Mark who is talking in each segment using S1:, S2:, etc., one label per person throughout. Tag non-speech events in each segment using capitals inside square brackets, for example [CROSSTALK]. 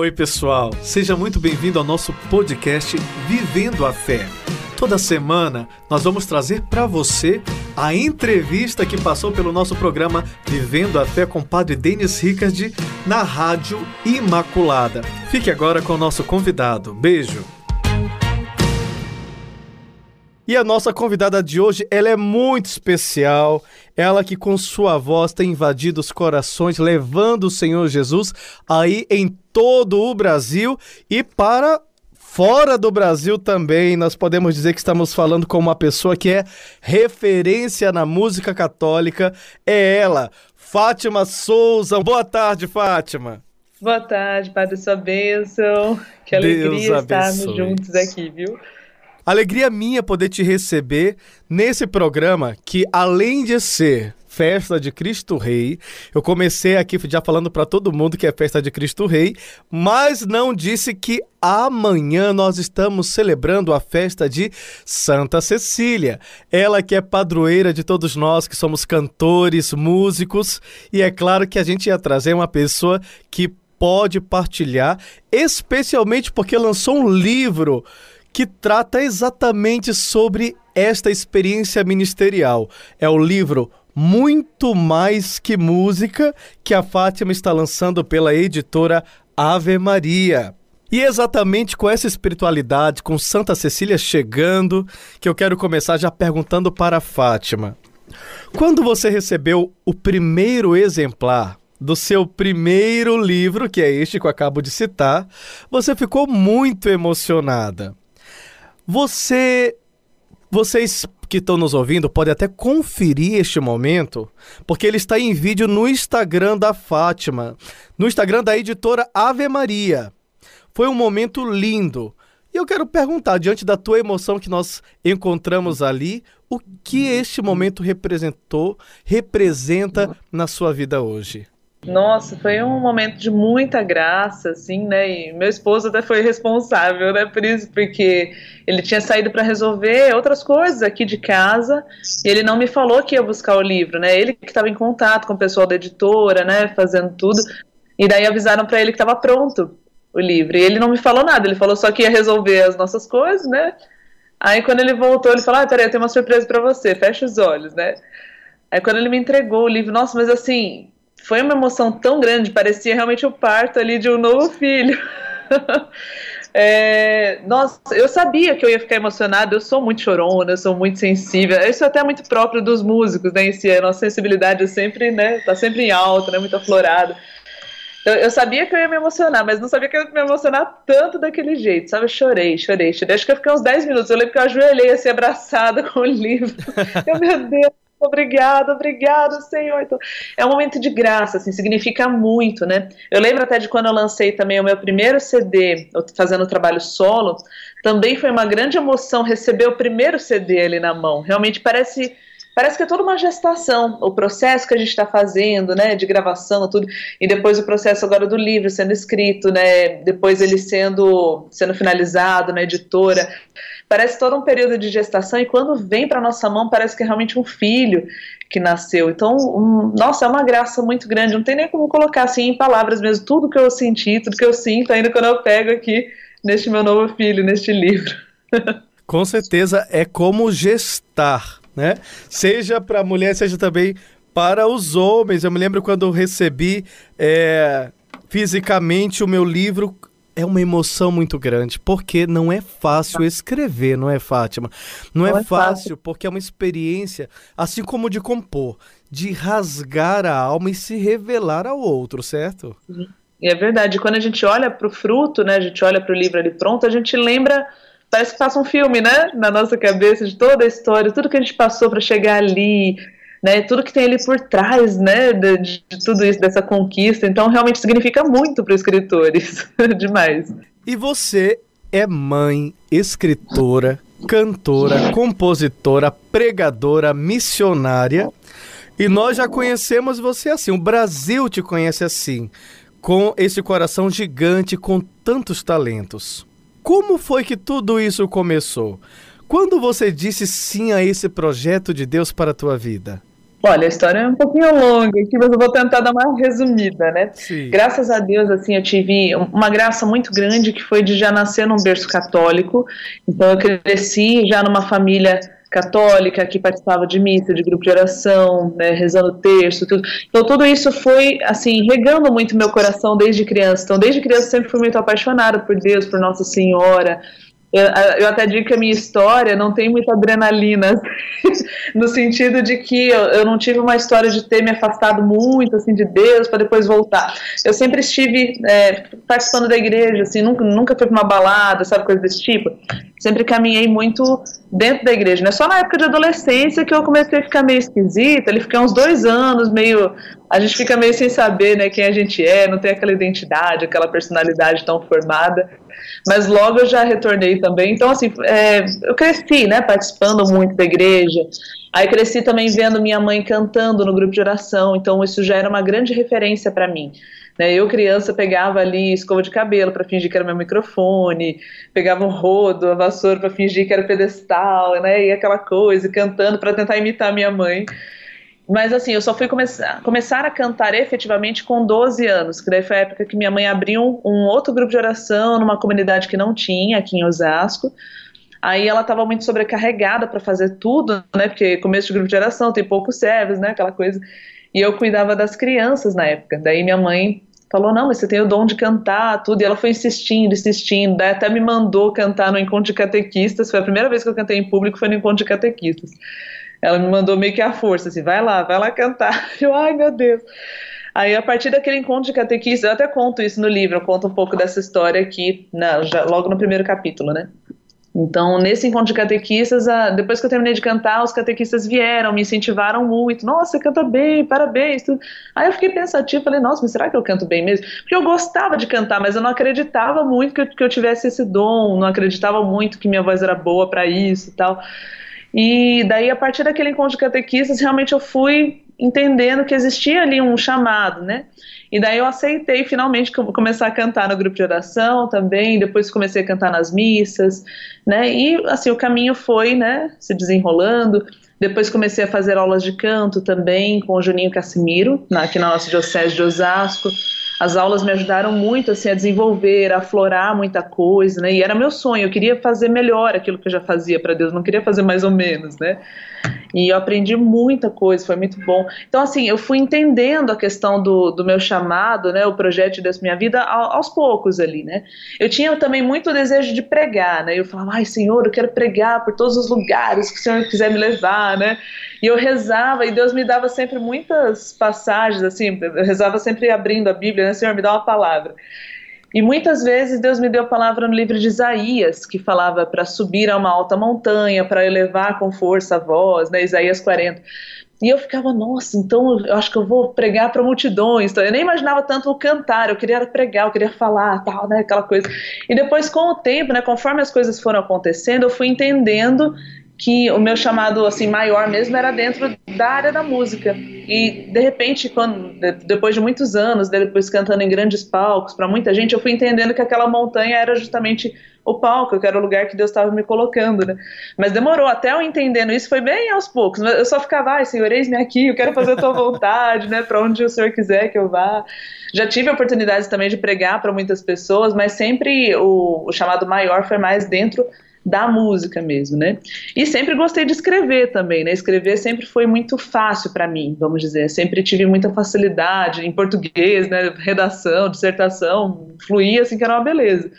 S1: Oi, pessoal. Seja muito bem-vindo ao nosso podcast Vivendo a Fé. Toda semana nós vamos trazer para você a entrevista que passou pelo nosso programa Vivendo a Fé com o Padre Denis Ricard na Rádio Imaculada. Fique agora com o nosso convidado. Beijo. E a nossa convidada de hoje, ela é muito especial. Ela que com sua voz tem invadido os corações, levando o Senhor Jesus aí em todo o Brasil e para fora do Brasil também. Nós podemos dizer que estamos falando com uma pessoa que é referência na música católica. É ela, Fátima Souza. Boa tarde, Fátima.
S2: Boa tarde, Padre, sua bênção. Que alegria estarmos juntos aqui, viu?
S1: Alegria minha poder te receber nesse programa que, além de ser festa de Cristo Rei. Eu comecei aqui já falando para todo mundo que é festa de Cristo Rei, mas não disse que amanhã nós estamos celebrando a festa de Santa Cecília. Ela que é padroeira de todos nós que somos cantores, músicos, e é claro que a gente ia trazer uma pessoa que pode partilhar, especialmente porque lançou um livro que trata exatamente sobre esta experiência ministerial. É o livro Muito Mais Que Música, que a Fátima está lançando pela editora Ave Maria. E exatamente com essa espiritualidade, com Santa Cecília chegando, que eu quero começar já perguntando para a Fátima. Quando você recebeu o primeiro exemplar do seu primeiro livro, que é este que eu acabo de citar, você ficou muito emocionada. Você. Vocês que estão nos ouvindo podem até conferir este momento, porque ele está em vídeo no Instagram da Fátima, no Instagram da editora Ave Maria. Foi um momento lindo. E eu quero perguntar, diante da tua emoção que nós encontramos ali, o que este momento representou, representa na sua vida hoje?
S2: Nossa, foi um momento de muita graça, assim, né? E meu esposo até foi responsável, né, por isso, porque ele tinha saído para resolver outras coisas aqui de casa e ele não me falou que ia buscar o livro, né? Ele que estava em contato com o pessoal da editora, né, fazendo tudo. E daí avisaram para ele que estava pronto o livro. E ele não me falou nada, ele falou só que ia resolver as nossas coisas, né? Aí quando ele voltou, ele falou: "Ah, peraí, eu tenho uma surpresa para você. Fecha os olhos, né?" Aí quando ele me entregou o livro, nossa, mas assim, foi uma emoção tão grande, parecia realmente o parto ali de um novo filho. [LAUGHS] é, nossa, eu sabia que eu ia ficar emocionada, eu sou muito chorona, eu sou muito sensível, isso é até muito próprio dos músicos, né, em a nossa sensibilidade é sempre, né, tá sempre em alta, né, muito aflorada. Eu, eu, sabia que eu ia me emocionar, mas não sabia que eu ia me emocionar tanto daquele jeito, sabe? Eu chorei, chorei, chorei. Acho que eu fiquei uns 10 minutos. Eu lembro que eu ajoelhei assim, abraçada [LAUGHS] com o livro. eu, meu Deus, Obrigado, obrigado, Senhor. Então, é um momento de graça, assim, significa muito, né? Eu lembro até de quando eu lancei também o meu primeiro CD, fazendo trabalho solo, também foi uma grande emoção receber o primeiro CD ali na mão. Realmente parece parece que é toda uma gestação, o processo que a gente está fazendo, né, de gravação, tudo, e depois o processo agora do livro sendo escrito, né, depois ele sendo sendo finalizado na editora parece todo um período de gestação e quando vem para nossa mão parece que é realmente um filho que nasceu. Então, um, nossa, é uma graça muito grande. Não tem nem como colocar assim em palavras mesmo tudo que eu senti, tudo que eu sinto ainda quando eu pego aqui neste meu novo filho, neste livro. [LAUGHS]
S1: Com certeza é como gestar, né? Seja para a mulher, seja também para os homens. Eu me lembro quando eu recebi é, fisicamente o meu livro é uma emoção muito grande, porque não é fácil escrever, não é, Fátima? Não, é não é, é, fácil, porque é uma experiência, assim como de compor, de rasgar a alma e se revelar ao outro, certo?
S2: E é verdade. Quando a gente olha para o fruto, né, a gente olha para o livro ali pronto, a gente lembra parece que passa um filme, né, na nossa cabeça de toda a história, tudo que a gente passou para chegar ali, né, tudo que tem ali por trás, né, de, de tudo isso, dessa conquista. Então, realmente significa muito para escritores, [LAUGHS] demais.
S1: E você é mãe, escritora, cantora, compositora, pregadora, missionária. E nós já conhecemos você assim, o Brasil te conhece assim, com esse coração gigante, com tantos talentos. Como foi que tudo isso começou? Quando você disse sim a esse projeto de Deus para a tua vida?
S2: Olha, a história é um pouquinho longa aqui, mas eu vou tentar dar uma resumida, né? Sim. Graças a Deus, assim, eu tive uma graça muito grande que foi de já nascer num berço católico. Então eu cresci já numa família católica que participava de missa, de grupo de oração, né, rezando texto, tudo. Então tudo isso foi assim regando muito meu coração desde criança. Então desde criança sempre fui muito apaixonada por Deus, por Nossa Senhora. Eu, eu, até digo que a minha história não tem muita adrenalina, [LAUGHS] no sentido de que eu, eu, não tive uma história de ter me afastado muito assim de Deus para depois voltar. Eu sempre estive é, participando da igreja, assim, nunca, nunca fui para uma balada, sabe, coisa desse tipo. Sempre caminhei muito dentro da igreja. Não é só na época de adolescência que eu comecei a ficar meio esquisita. Ele fiquei uns dois anos meio. A gente fica meio sem saber né, quem a gente é, não tem aquela identidade, aquela personalidade tão formada mas logo eu já retornei também. Então, assim, é, eu cresci, né, participando muito da igreja. Aí cresci também vendo minha mãe cantando no grupo de oração, então isso já era uma grande referência para mim. Né, eu, criança, pegava ali escova de cabelo para fingir que era meu microfone, pegava um rodo, a vassoura para fingir que era pedestal, né, e aquela coisa, cantando para tentar imitar minha mãe. Mas assim, eu só fui começar, começar a cantar efetivamente com 12 anos, que daí foi a época que minha mãe abriu um, outro grupo de oração numa comunidade que não tinha, aqui em Osasco. Aí ela estava muito sobrecarregada para fazer tudo, né? Porque começo de grupo de oração tem poucos servos, né? Aquela coisa. E eu cuidava das crianças na época. Daí minha mãe falou: Não, mas você tem o dom de cantar, tudo. E ela foi insistindo, insistindo. Daí até me mandou cantar no encontro de catequistas. Foi a primeira vez que eu cantei em público, foi no encontro de catequistas. Ela me mandou meio que a força, assim, vai lá, vai lá cantar. [LAUGHS] Eu, ai meu Deus. Aí, a partir daquele encontro de catequista, eu até conto isso no livro, eu conto um pouco dessa história aqui, na, já, logo no primeiro capítulo, né? Então, nesse encontro de catequistas, depois que eu terminei de cantar, os catequistas vieram, me incentivaram muito. Nossa, você canta bem, parabéns. Tudo. Aí eu fiquei pensativa, falei, nossa, mas será que eu canto bem mesmo? Porque eu gostava de cantar, mas eu não acreditava muito que eu, que eu tivesse esse dom, não acreditava muito que minha voz era boa para isso e tal. E daí, a partir daquele encontro de catequistas, realmente eu fui entendendo que existia ali um chamado, né? E daí eu aceitei finalmente começar a cantar no grupo de oração também, depois comecei a cantar nas missas, né? E assim o caminho foi, né, se desenrolando. Depois comecei a fazer aulas de canto também com o Juninho Cassimiro, aqui na nossa diocese de Osasco as aulas me ajudaram muito assim a desenvolver, a aflorar muita coisa, né? E era meu sonho, eu queria fazer melhor aquilo que eu já fazia para Deus, não queria fazer mais ou menos, né? E eu aprendi muita coisa, foi muito bom. Então, assim, eu fui entendendo a questão do, do meu chamado, né? O projeto de minha vida aos poucos ali, né? Eu tinha também muito desejo de pregar, né? Eu falava, ai, Senhor, eu quero pregar por todos os lugares que o Senhor quiser me levar, né? E eu rezava e Deus me dava sempre muitas passagens, assim, eu rezava sempre abrindo a Bíblia, né? Senhor, me dá uma palavra. E muitas vezes Deus me deu a palavra no livro de Isaías, que falava para subir a uma alta montanha, para elevar com força a voz, né? Isaías 40. E eu ficava, nossa, então eu acho que eu vou pregar para multidões. Então, eu nem imaginava tanto o cantar, eu queria pregar, eu queria falar, tal, né, aquela coisa. E depois, com o tempo, né, conforme as coisas foram acontecendo, eu fui entendendo que o meu chamado assim maior mesmo era dentro da área da música. E de repente quando depois de muitos anos depois cantando em grandes palcos para muita gente eu fui entendendo que aquela montanha era justamente o palco que era o lugar que Deus estava me colocando né? Mas demorou até eu entendendo isso foi bem aos poucos. Eu só ficava ai Senhor eis-me aqui eu quero fazer a tua vontade né? Para onde o Senhor quiser que eu vá. Já tive oportunidades também de pregar para muitas pessoas mas sempre o, o chamado maior foi mais dentro da música mesmo, né? E sempre gostei de escrever também, né? Escrever sempre foi muito fácil para mim, vamos dizer. Sempre tive muita facilidade em português, né? Redação, dissertação, fluía assim que era uma beleza.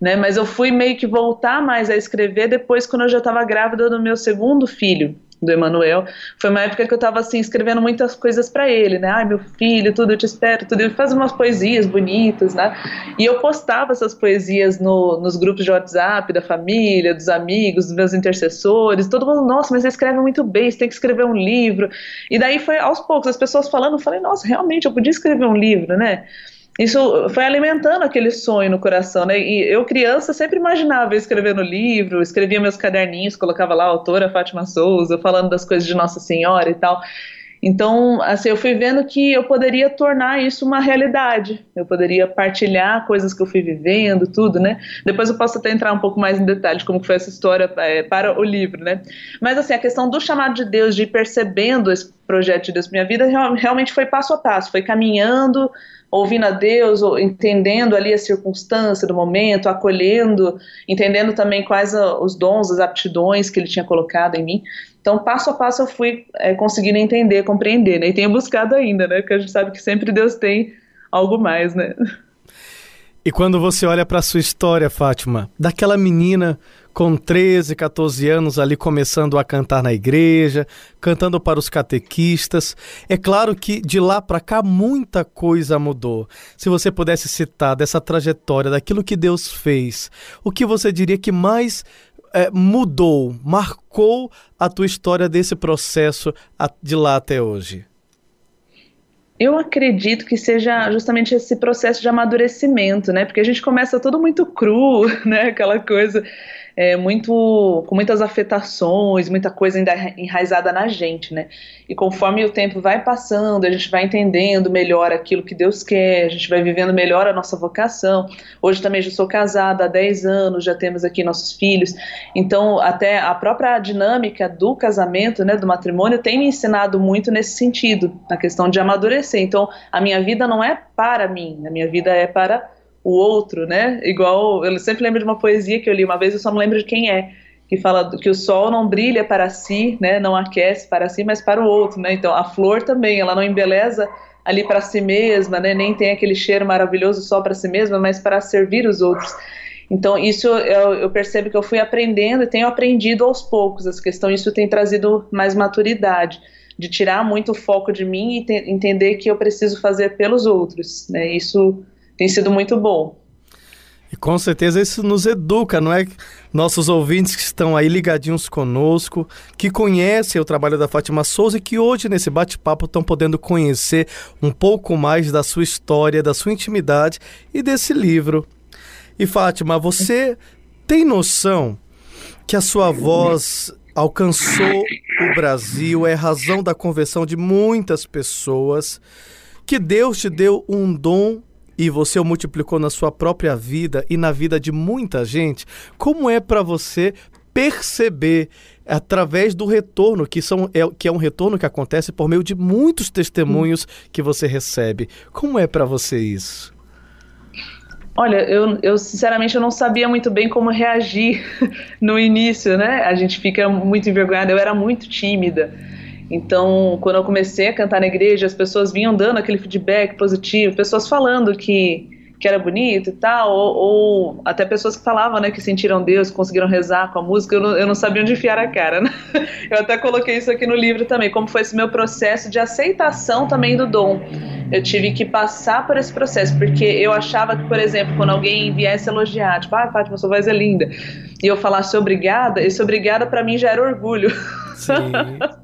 S2: Né, mas eu fui meio que voltar mais a escrever depois quando eu já estava grávida do meu segundo filho do Emanuel. Foi uma época que eu estava assim escrevendo muitas coisas para ele, né? Ai, meu filho, tudo eu te espero, tudo. Ele faz umas poesias bonitas, né? E eu postava essas poesias no, nos grupos de WhatsApp da família, dos amigos, dos meus intercessores. Todo mundo, nossa, mas você escreve muito bem, você tem que escrever um livro. E daí foi aos poucos as pessoas falando, eu falei, nossa, realmente eu podia escrever um livro, né? Isso foi alimentando aquele sonho no coração, né? E eu, criança, sempre imaginava escrever no livro, escrevia meus caderninhos, colocava lá a autora Fátima Souza, falando das coisas de Nossa Senhora e tal. Então, assim, eu fui vendo que eu poderia tornar isso uma realidade. Eu poderia partilhar coisas que eu fui vivendo, tudo, né? Depois eu posso até entrar um pouco mais em detalhe de como foi essa história é, para o livro, né? Mas, assim, a questão do chamado de Deus, de ir percebendo projeto de Deus para minha vida realmente foi passo a passo, foi caminhando, ouvindo a Deus, entendendo ali a circunstância do momento, acolhendo, entendendo também quais os dons, as aptidões que Ele tinha colocado em mim. Então, passo a passo, eu fui é, conseguindo entender, compreender, né? E tenho buscado ainda, né? Porque a gente sabe que sempre Deus tem algo mais, né?
S1: E quando você olha para sua história, Fátima, daquela menina com 13, 14 anos ali começando a cantar na igreja, cantando para os catequistas, é claro que de lá para cá muita coisa mudou. Se você pudesse citar dessa trajetória, daquilo que Deus fez, o que você diria que mais é, mudou, marcou a tua história desse processo de lá até hoje?
S2: Eu acredito que seja justamente esse processo de amadurecimento, né? Porque a gente começa tudo muito cru, [LAUGHS] né? Aquela coisa é, muito com muitas afetações, muita coisa ainda enraizada na gente, né? E conforme o tempo vai passando, a gente vai entendendo melhor aquilo que Deus quer, a gente vai vivendo melhor a nossa vocação. Hoje também já sou casada há 10 anos, já temos aqui nossos filhos. Então, até a própria dinâmica do casamento, né, do matrimônio, tem me ensinado muito nesse sentido, na questão de amadurecer. Então, a minha vida não é para mim, a minha vida é para o outro, né? Igual, eu sempre lembro de uma poesia que eu li uma vez, eu só não lembro de quem é, que fala que o sol não brilha para si, né? Não aquece para si, mas para o outro, né? Então, a flor também, ela não embeleza ali para si mesma, né? Nem tem aquele cheiro maravilhoso só para si mesma, mas para servir os outros. Então, isso eu, eu, percebo que eu fui aprendendo e tenho aprendido aos poucos essa questão. Isso tem trazido mais maturidade, de tirar muito o foco de mim e te, entender que eu preciso fazer pelos outros. Né? Isso tem sido muito bom.
S1: E com certeza isso nos educa, não é? Nossos ouvintes que estão aí ligadinhos conosco, que conhecem o trabalho da Fátima Souza e que hoje nesse bate-papo estão podendo conhecer um pouco mais da sua história, da sua intimidade e desse livro. E Fátima, você tem noção que a sua voz alcançou o Brasil, é razão da conversão de muitas pessoas, que Deus te deu um dom e você o multiplicou na sua própria vida e na vida de muita gente, como é para você perceber através do retorno, que, são, é, que é um retorno que acontece por meio de muitos testemunhos que você recebe. Como é para você isso?
S2: Olha, eu, eu sinceramente eu não sabia muito bem como reagir [LAUGHS] no início, né? A gente fica muito envergonhada, eu era muito tímida. Então, quando eu comecei a cantar na igreja, as pessoas vinham dando aquele feedback positivo, pessoas falando que, que era bonito e tal, ou, ou até pessoas que falavam, né, que sentiram Deus, conseguiram rezar com a música, eu não, eu não sabia onde enfiar a cara, né? [LAUGHS] Eu até coloquei isso aqui no livro também, como foi esse meu processo de aceitação também do dom. Eu tive que passar por esse processo, porque eu achava que, por exemplo, quando alguém viesse elogiar, tipo, ah, Fátima, sua voz é linda, e eu falasse obrigada, esse obrigada para mim já era orgulho. Sim. [LAUGHS]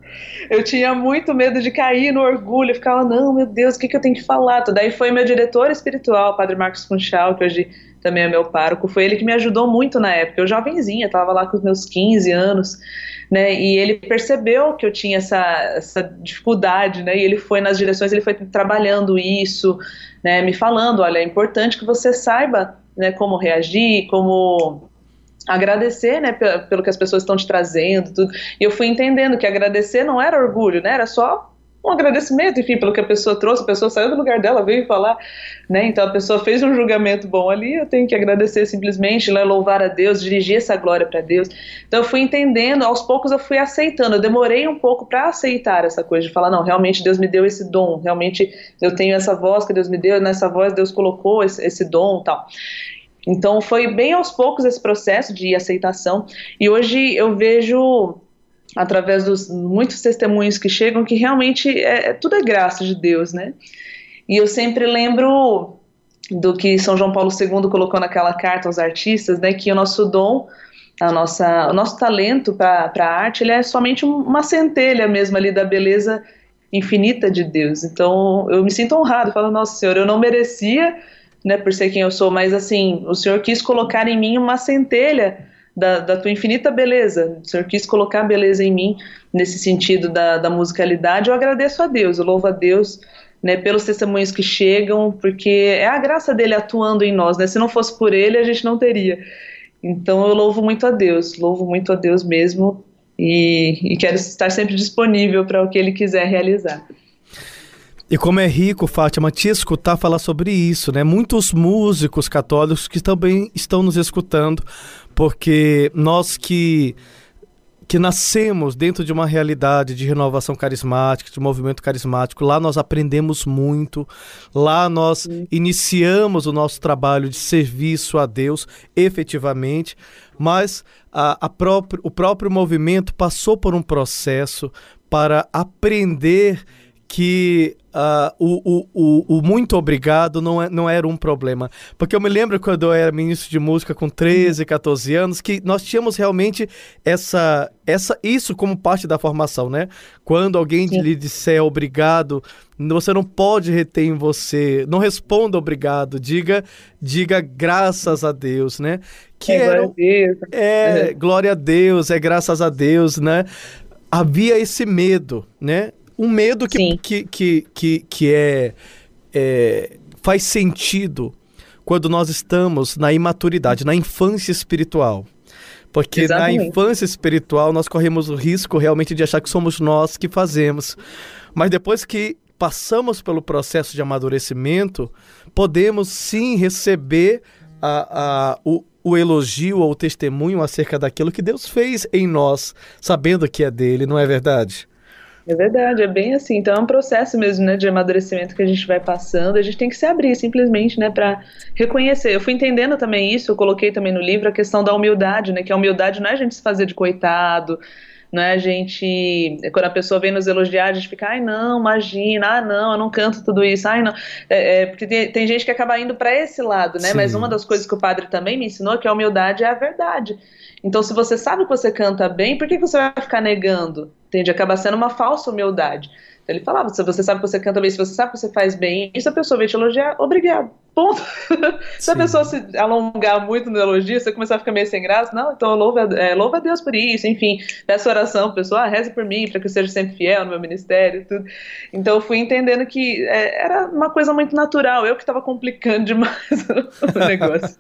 S2: eu tinha muito medo de cair no orgulho, ficava, não, meu Deus, o que, que eu tenho que falar? Daí foi meu diretor espiritual, Padre Marcos Funchal, que hoje também é meu pároco, foi ele que me ajudou muito na época. Eu jovenzinha, estava lá com os meus 15 anos, né? E ele percebeu que eu tinha essa, essa dificuldade, né? E ele foi nas direções, ele foi trabalhando isso, né? Me falando, olha, é importante que você saiba, né? Como reagir, como agradecer, né, pelo que as pessoas estão te trazendo, tudo. E eu fui entendendo que agradecer não era orgulho, né, era só um agradecimento, enfim, pelo que a pessoa trouxe, a pessoa saiu do lugar dela, veio falar, né, então a pessoa fez um julgamento bom ali, eu tenho que agradecer simplesmente, né, louvar a Deus, dirigir essa glória para Deus. Então eu fui entendendo, aos poucos eu fui aceitando, eu demorei um pouco para aceitar essa coisa, de falar, não, realmente Deus me deu esse dom, realmente eu tenho essa voz que Deus me deu, nessa voz Deus colocou esse, esse dom tal. Então foi bem aos poucos esse processo de aceitação e hoje eu vejo através dos muitos testemunhos que chegam que realmente é, é, tudo é graça de Deus, né? E eu sempre lembro do que São João Paulo II colocou naquela carta aos artistas, né, que o nosso dom, a nossa, o nosso talento para a arte, ele é somente uma centelha mesmo ali da beleza infinita de Deus. Então eu me sinto honrado, falo, nossa Senhor, eu não merecia né, por ser quem eu sou, mas assim, o Senhor quis colocar em mim uma centelha da, da tua infinita beleza. O Senhor quis colocar beleza em mim nesse sentido da, da musicalidade. Eu agradeço a Deus, eu louvo a Deus. Né, pelos testemunhos que chegam, porque é a graça dele atuando em nós, né? Se não fosse por ele, a gente não teria. Então eu louvo muito a Deus, louvo muito a Deus mesmo e, e quero estar sempre disponível para o que ele quiser realizar.
S1: E como é rico, Fátima, te escutar falar sobre isso, né? Muitos músicos católicos que também estão nos escutando, porque nós que que nascemos dentro de uma realidade de renovação carismática, de movimento carismático. Lá nós aprendemos muito, lá nós iniciamos o nosso trabalho de serviço a Deus efetivamente, mas a, a próprio, o próprio movimento passou por um processo para aprender que uh, o, o, o, muito obrigado não, é, não era um problema. Porque eu me lembro quando eu era ministro de música com 13, 14 anos, que nós tínhamos realmente essa, essa isso como parte da formação, né? Quando alguém Sim. lhe disser obrigado, você não pode reter em você, não responda obrigado, diga, diga graças a Deus, né?
S2: Que é, glória a Deus.
S1: É, glória a Deus, é graças a Deus, né? Havia esse medo, né? Um medo que, que, que, que, que é, é, faz sentido quando nós estamos na imaturidade, na infância espiritual. Porque Exatamente. na infância espiritual nós corremos o risco realmente de achar que somos nós que fazemos. Mas depois que passamos pelo processo de amadurecimento, podemos sim receber a, a, o, o elogio ou o testemunho acerca daquilo que Deus fez em nós, sabendo que é dele, não é verdade?
S2: É verdade, é bem assim. Então é um processo mesmo, né, de amadurecimento que a gente vai passando. A gente tem que se abrir simplesmente, né, para reconhecer. Eu fui entendendo também isso, eu coloquei também no livro a questão da humildade, né, que a humildade não é a gente se fazer de coitado, não é a gente, quando a pessoa vem nos elogiar, a gente fica, ai não, imagina, ah não, eu não canto tudo isso, ai não, é, é porque tem, tem, gente que acaba indo para esse lado, né? Sim. Mas uma das coisas que o padre também me ensinou é que a humildade é a verdade. Então, se você sabe que você canta bem, por que você vai ficar negando? Entende? Acaba sendo uma falsa humildade. Então, ele falava: se você sabe que você canta bem, se você sabe que você faz bem, isso a pessoa vem te elogiar, obrigado. Ponto. [LAUGHS] se a pessoa se alongar muito no elogio, você começar a ficar meio sem graça, não, então louva, é, louva a Deus por isso, enfim, peça oração, pessoa, ah, reze por mim, para que eu seja sempre fiel no meu ministério tudo. Então eu fui entendendo que é, era uma coisa muito natural, eu que estava complicando demais [LAUGHS] o negócio.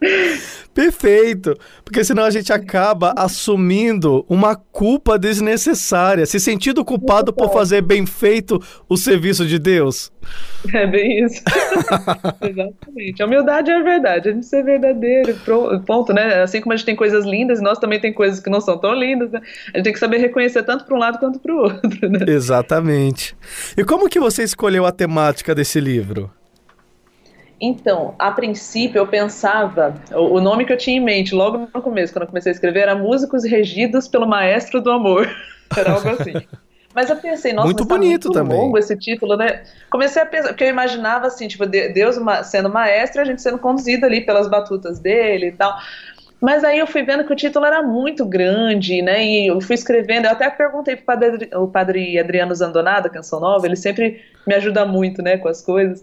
S2: [LAUGHS]
S1: Perfeito, porque senão a gente acaba assumindo uma culpa desnecessária, se sentindo culpado por fazer bem feito o serviço de Deus. [LAUGHS]
S2: É bem isso. [LAUGHS] Exatamente. A humildade é a verdade, a gente ser verdadeiro, ponto, né? Assim como a gente tem coisas lindas, nós também tem coisas que não são tão lindas, né? A gente tem que saber reconhecer tanto para um lado quanto para o [LAUGHS] outro, né?
S1: Exatamente. E como que você escolheu a temática desse livro?
S2: Então, a princípio eu pensava, o, o, nome que eu tinha em mente logo no começo, quando eu comecei a escrever, era Músicos Regidos pelo Maestro do Amor. era algo assim. Mas eu pensei, nossa,
S1: muito bonito
S2: muito
S1: também.
S2: longo esse título, né? Comecei a pensar, porque eu imaginava assim, tipo, Deus sendo maestro e a gente sendo conduzido ali pelas batutas dele e tal. Mas aí eu fui vendo que o título era muito grande, né? E eu fui escrevendo, eu até perguntei padre, o padre Adriano Zandonada, Canção Nova, ele sempre me ajuda muito, né, com as coisas.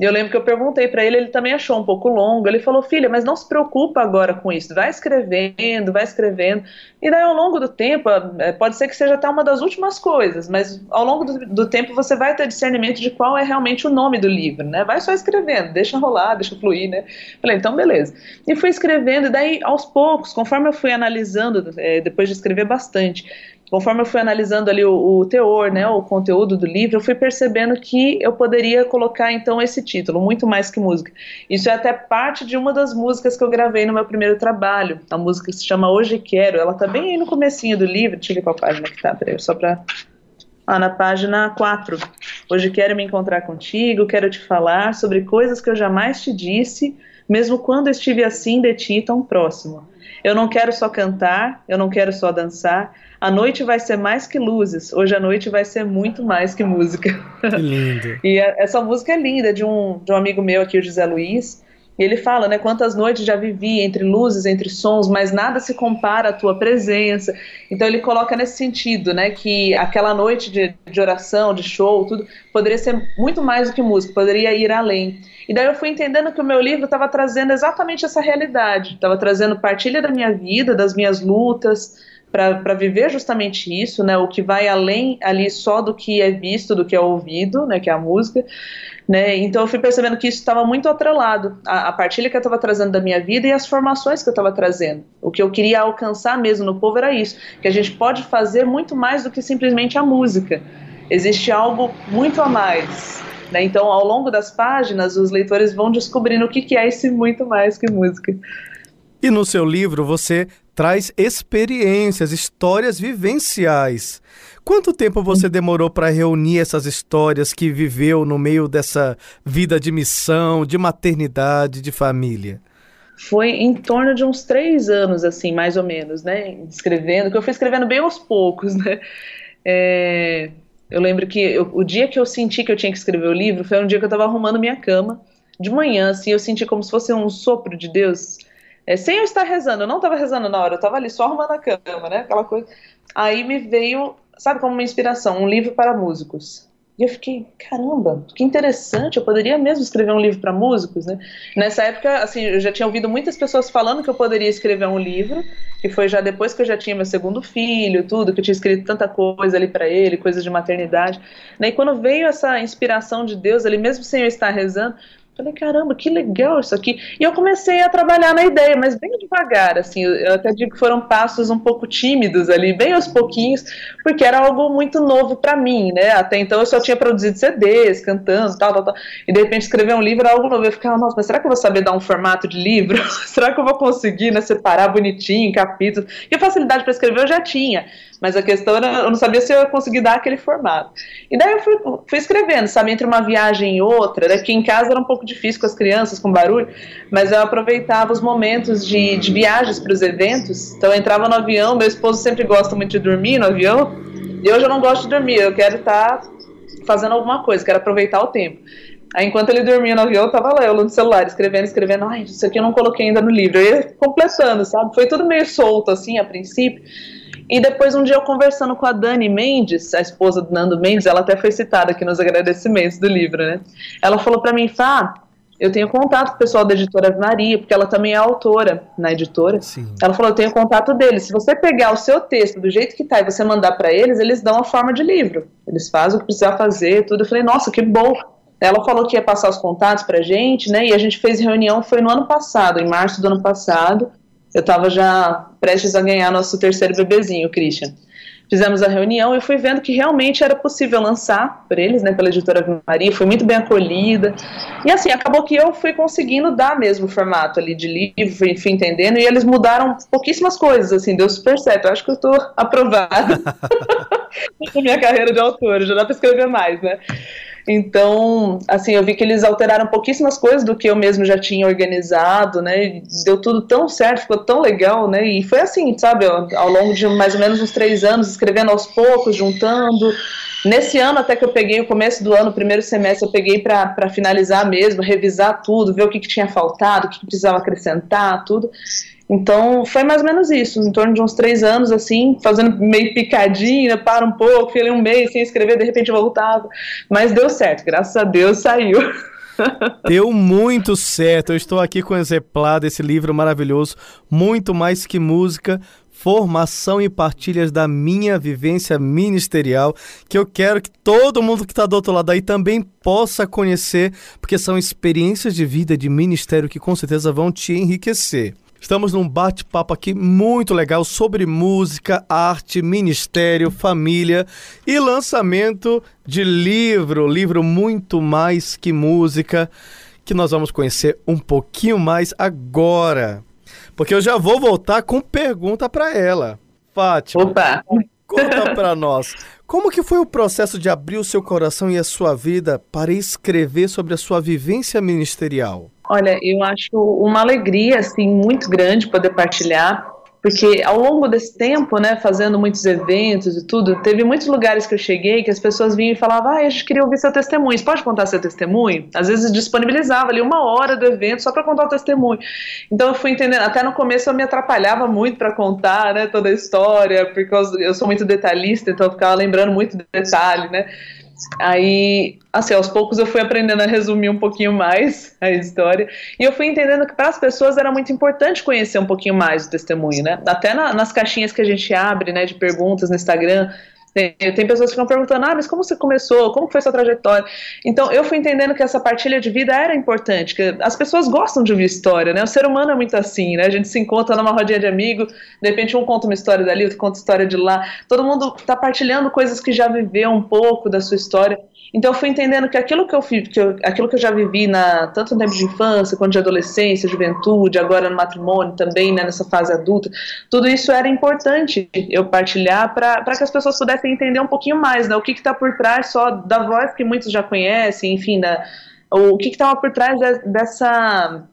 S2: Eu lembro que eu perguntei para ele, ele também achou um pouco longo. Ele falou: "Filha, mas não se preocupa agora com isso. Vai escrevendo, vai escrevendo. E daí ao longo do tempo, é, pode ser que seja até uma das últimas coisas, mas ao longo do, do, tempo você vai ter discernimento de qual é realmente o nome do livro, né? Vai só escrevendo, deixa rolar, deixa fluir, né? Falei: "Então beleza". E fui escrevendo e daí aos poucos, conforme eu fui analisando, é, depois de escrever bastante, conforme eu fui analisando ali o, o, teor, né, o conteúdo do livro, eu fui percebendo que eu poderia colocar então esse título, muito mais que música. Isso é até parte de uma das músicas que eu gravei no meu primeiro trabalho, a música que se chama Hoje Quero, ela tá bem aí no comecinho do livro, deixa eu ver qual página que tá, peraí, só pra... Ah, na página 4. Hoje quero me encontrar contigo, quero te falar sobre coisas que eu jamais te disse, mesmo quando estive assim de ti tão próximo. Eu não quero só cantar, eu não quero só dançar, a noite vai ser mais que luzes, hoje a noite vai ser muito mais que música.
S1: Que lindo. [LAUGHS]
S2: e a, essa música é linda, de um, de um amigo meu aqui, o José Luiz, e ele fala, né, quantas noites já vivi entre luzes, entre sons, mas nada se compara à tua presença. Então ele coloca nesse sentido, né, que aquela noite de, de oração, de show, tudo, poderia ser muito mais do que música, poderia ir além. E daí eu fui entendendo que o meu livro estava trazendo exatamente essa realidade, estava trazendo partilha da minha vida, das minhas lutas, para viver justamente isso, né, o que vai além ali só do que é visto, do que é ouvido, né, que é a música, né, então eu fui percebendo que isso estava muito atrelado, a partilha que eu estava trazendo da minha vida e as formações que eu estava trazendo, o que eu queria alcançar mesmo no povo era isso, que a gente pode fazer muito mais do que simplesmente a música, existe algo muito a mais, né, então ao longo das páginas os leitores vão descobrindo o que, que é esse muito mais que música.
S1: E no seu livro você traz experiências, histórias vivenciais. Quanto tempo você demorou para reunir essas histórias que viveu no meio dessa vida de missão, de maternidade, de família?
S2: Foi em torno de uns três anos, assim, mais ou menos, né? Escrevendo, que eu fui escrevendo bem aos poucos, [LAUGHS] né? É, eu lembro que eu, o dia que eu senti que eu tinha que escrever o livro foi um dia que eu estava arrumando minha cama. De manhã, assim, eu senti como se fosse um sopro de Deus é, sem eu estar rezando, eu não estava rezando na hora, eu estava ali só arrumando a cama, né? Aquela coisa. Aí me veio, sabe, como uma inspiração, um livro para músicos. E eu fiquei, caramba, que interessante, eu poderia mesmo escrever um livro para músicos, né? Nessa época, assim, eu já tinha ouvido muitas pessoas falando que eu poderia escrever um livro, que foi já depois que eu já tinha meu segundo filho, tudo, que eu tinha escrito tanta coisa ali para ele, coisas de maternidade. Né? E quando veio essa inspiração de Deus ali, mesmo sem eu estar rezando, Falei, caramba, que legal isso aqui. E eu comecei a trabalhar na ideia, mas bem devagar, assim, eu até digo que foram passos um pouco tímidos ali, bem aos pouquinhos, porque era algo muito novo para mim, né? Até então eu só tinha produzido CDs, cantando, tal, tal, tal. E de repente escrever um livro era algo novo. Eu ficava, nossa, mas será que eu vou saber dar um formato de livro? [LAUGHS] será que eu vou conseguir, né, separar bonitinho, capítulos? E a facilidade para escrever eu já tinha. Mas a questão era, eu não sabia se eu ia conseguir dar aquele formato. E daí eu fui, fui escrevendo, sabe, entre uma viagem e outra. Daqui em casa era um pouco difícil com as crianças, com barulho, mas eu aproveitava os momentos de, de viagens para os eventos. Então eu entrava no avião, meu esposo sempre gosta muito de dormir no avião, e hoje eu não gosto de dormir, eu quero estar fazendo alguma coisa, quero aproveitar o tempo. Aí, enquanto ele dormia no avião, eu tava lá, eu no celular, escrevendo, escrevendo. Ai, isso aqui eu não coloquei ainda no livro. Eu ia completando, sabe? Foi tudo meio solto, assim, a princípio. E depois, um dia, eu conversando com a Dani Mendes, a esposa do Nando Mendes, ela até foi citada aqui nos agradecimentos do livro, né? Ela falou para mim, Fá, eu tenho contato com o pessoal da editora Maria, porque ela também é autora na editora. Sim. Ela falou: eu tenho contato deles. Se você pegar o seu texto do jeito que tá e você mandar para eles, eles dão a forma de livro. Eles fazem o que precisar fazer, tudo. Eu falei: nossa, que bom. Ela falou que ia passar os contatos pra gente, né? E a gente fez reunião, foi no ano passado, em março do ano passado eu estava já prestes a ganhar nosso terceiro bebezinho, Christian. Fizemos a reunião e fui vendo que realmente era possível lançar por eles, né, pela editora Maria, foi muito bem acolhida. E assim, acabou que eu fui conseguindo dar mesmo o formato ali de livro, enfim, entendendo, e eles mudaram pouquíssimas coisas, assim, deu super certo. Eu acho que eu estou aprovada [LAUGHS] na minha carreira de autora, já dá para escrever mais, né? Então, assim, eu vi que eles alteraram pouquíssimas coisas do que eu mesmo já tinha organizado, né? Deu tudo tão certo, ficou tão legal, né? E foi assim, sabe, ao longo de mais ou menos uns três anos, escrevendo aos poucos, juntando. Nesse ano, até que eu peguei, o começo do ano, primeiro semestre, eu peguei para finalizar mesmo, revisar tudo, ver o que, que tinha faltado, o que, que precisava acrescentar, tudo. Então, foi mais ou menos isso, em torno de uns três anos, assim, fazendo meio picadinha, para um pouco, fiquei um mês sem escrever, de repente voltava. Mas deu certo, graças a Deus saiu. [LAUGHS]
S1: Deu muito certo. Eu estou aqui com o exemplar desse livro maravilhoso, Muito Mais Que Música, formação e partilhas da minha vivência ministerial, que eu quero que todo mundo que está do outro lado aí também possa conhecer, porque são experiências de vida, de ministério que com certeza vão te enriquecer. Estamos num bate-papo aqui muito legal sobre música, arte, ministério, família e lançamento de livro, livro muito mais que música, que nós vamos conhecer um pouquinho mais agora. Porque eu já vou voltar com pergunta para ela. Fátima. Opa. Conta para nós. Como que foi o processo de abrir o seu coração e a sua vida para escrever sobre a sua vivência ministerial?
S2: Olha, eu acho uma alegria assim muito grande poder partilhar, porque ao longo desse tempo, né, fazendo muitos eventos e tudo, teve muitos lugares que eu cheguei que as pessoas vinham e falavam: "Ah, a gente queria ouvir seu testemunho. Você pode contar seu testemunho?" Às vezes disponibilizava ali uma hora do evento só para contar o testemunho. Então eu fui entendendo, até no começo eu me atrapalhava muito para contar, né, toda a história, porque eu sou muito detalhista, então eu ficava lembrando muito de detalhe, né? Aí, assim, aos poucos eu fui aprendendo a resumir um pouquinho mais [LAUGHS] a história. E eu fui entendendo que para as pessoas era muito importante conhecer um pouquinho mais do testemunho, né? Até na, nas caixinhas que a gente abre, né, de perguntas no Instagram, tem, tem, pessoas que ficam perguntando, ah, mas como você começou? Como foi sua trajetória? Então, eu fui entendendo que essa partilha de vida era importante, que as pessoas gostam de ouvir história, né? O ser humano é muito assim, né? A gente se encontra numa rodinha de amigo, de repente um conta uma história dali, outro conta história de lá. Todo mundo está partilhando coisas que já viveu um pouco da sua história. Então eu fui entendendo que aquilo que eu, que eu, aquilo que eu já vivi na, tanto no tempo de infância, quanto de adolescência, juventude, agora no matrimônio também, né, nessa fase adulta, tudo isso era importante eu partilhar para que as pessoas pudessem entender um pouquinho mais, né, o que está por trás só da voz que muitos já conhecem, enfim, da, o que estava por trás de, dessa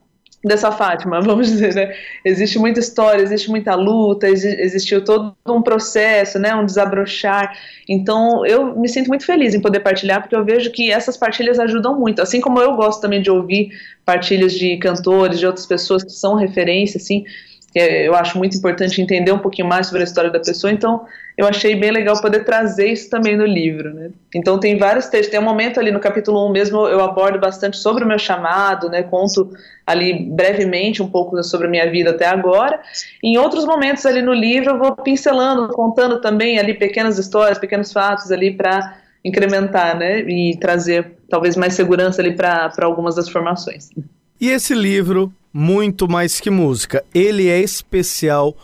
S2: dessa Fátima, [LAUGHS] vamos dizer, né? Existe muita história, existe muita luta, existiu todo um processo, né? Um desabrochar. Então, eu me sinto muito feliz em poder partilhar, porque eu vejo que essas partilhas ajudam muito. Assim como eu gosto também de ouvir partilhas de cantores, de outras pessoas que são referência, assim, eu acho muito importante entender um pouquinho mais sobre a história da pessoa, então eu achei bem legal poder trazer isso também no livro, né? Então tem vários textos, tem um momento ali no capítulo 1 mesmo, eu abordo bastante sobre o meu chamado, né? Conto ali brevemente um pouco sobre a minha vida até agora. Em outros momentos ali no livro eu vou pincelando, contando também ali pequenas histórias, pequenos fatos ali para incrementar, né? E trazer talvez mais segurança ali para algumas das formações.
S1: E esse livro, muito mais que música, ele é especial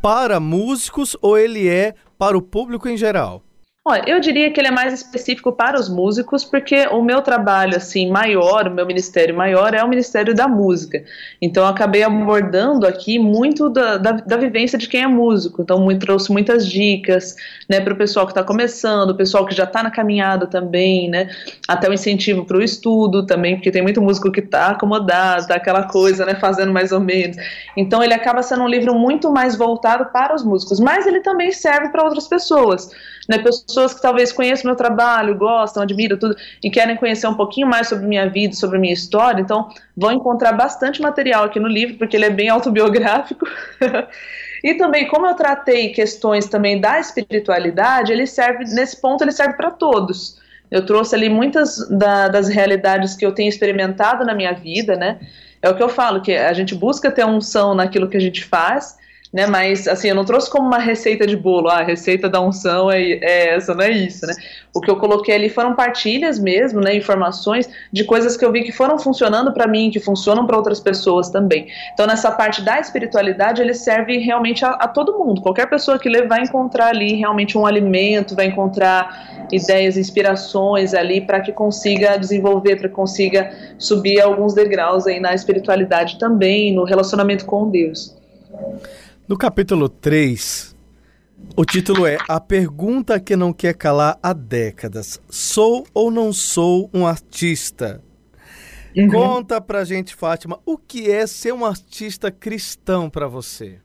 S1: para músicos ou ele é para o público em geral?
S2: Olha, eu diria que ele é mais específico para os músicos, porque o meu trabalho assim maior, o meu ministério maior é o Ministério da Música. Então eu acabei abordando aqui muito da, da, da vivência de quem é músico. Então muito, trouxe muitas dicas, né, para o pessoal que está começando, o pessoal que já está na caminhada também, né, até o incentivo para o estudo também, porque tem muito músico que está acomodado, tá aquela coisa, né, fazendo mais ou menos. Então ele acaba sendo um livro muito mais voltado para os músicos, mas ele também serve para outras pessoas né, pessoas que talvez conheçam meu trabalho, gostam, admiram tudo e querem conhecer um pouquinho mais sobre minha vida, sobre minha história, então vão encontrar bastante material aqui no livro, porque ele é bem autobiográfico. [LAUGHS] e também, como eu tratei questões também da espiritualidade, ele serve, nesse ponto, ele serve para todos. Eu trouxe ali muitas da, das realidades que eu tenho experimentado na minha vida, né? É o que eu falo, que a gente busca ter unção naquilo que a gente faz, né? Mas assim, eu não trouxe como uma receita de bolo, ah, a receita da unção é, é, essa, não é isso, né? O que eu coloquei ali foram partilhas mesmo, né? Informações de coisas que eu vi que foram funcionando para mim, que funcionam para outras pessoas também. Então, nessa parte da espiritualidade, ele serve realmente a, a todo mundo. Qualquer pessoa que lê vai encontrar ali realmente um alimento, vai encontrar ideias, inspirações ali para que consiga desenvolver, para que consiga subir alguns degraus aí na espiritualidade também, no relacionamento com Deus.
S1: No capítulo 3, o título é A Pergunta que Não Quer Calar há Décadas: Sou ou não sou um artista? Uhum. Conta pra gente, Fátima, o que é ser um artista cristão para você?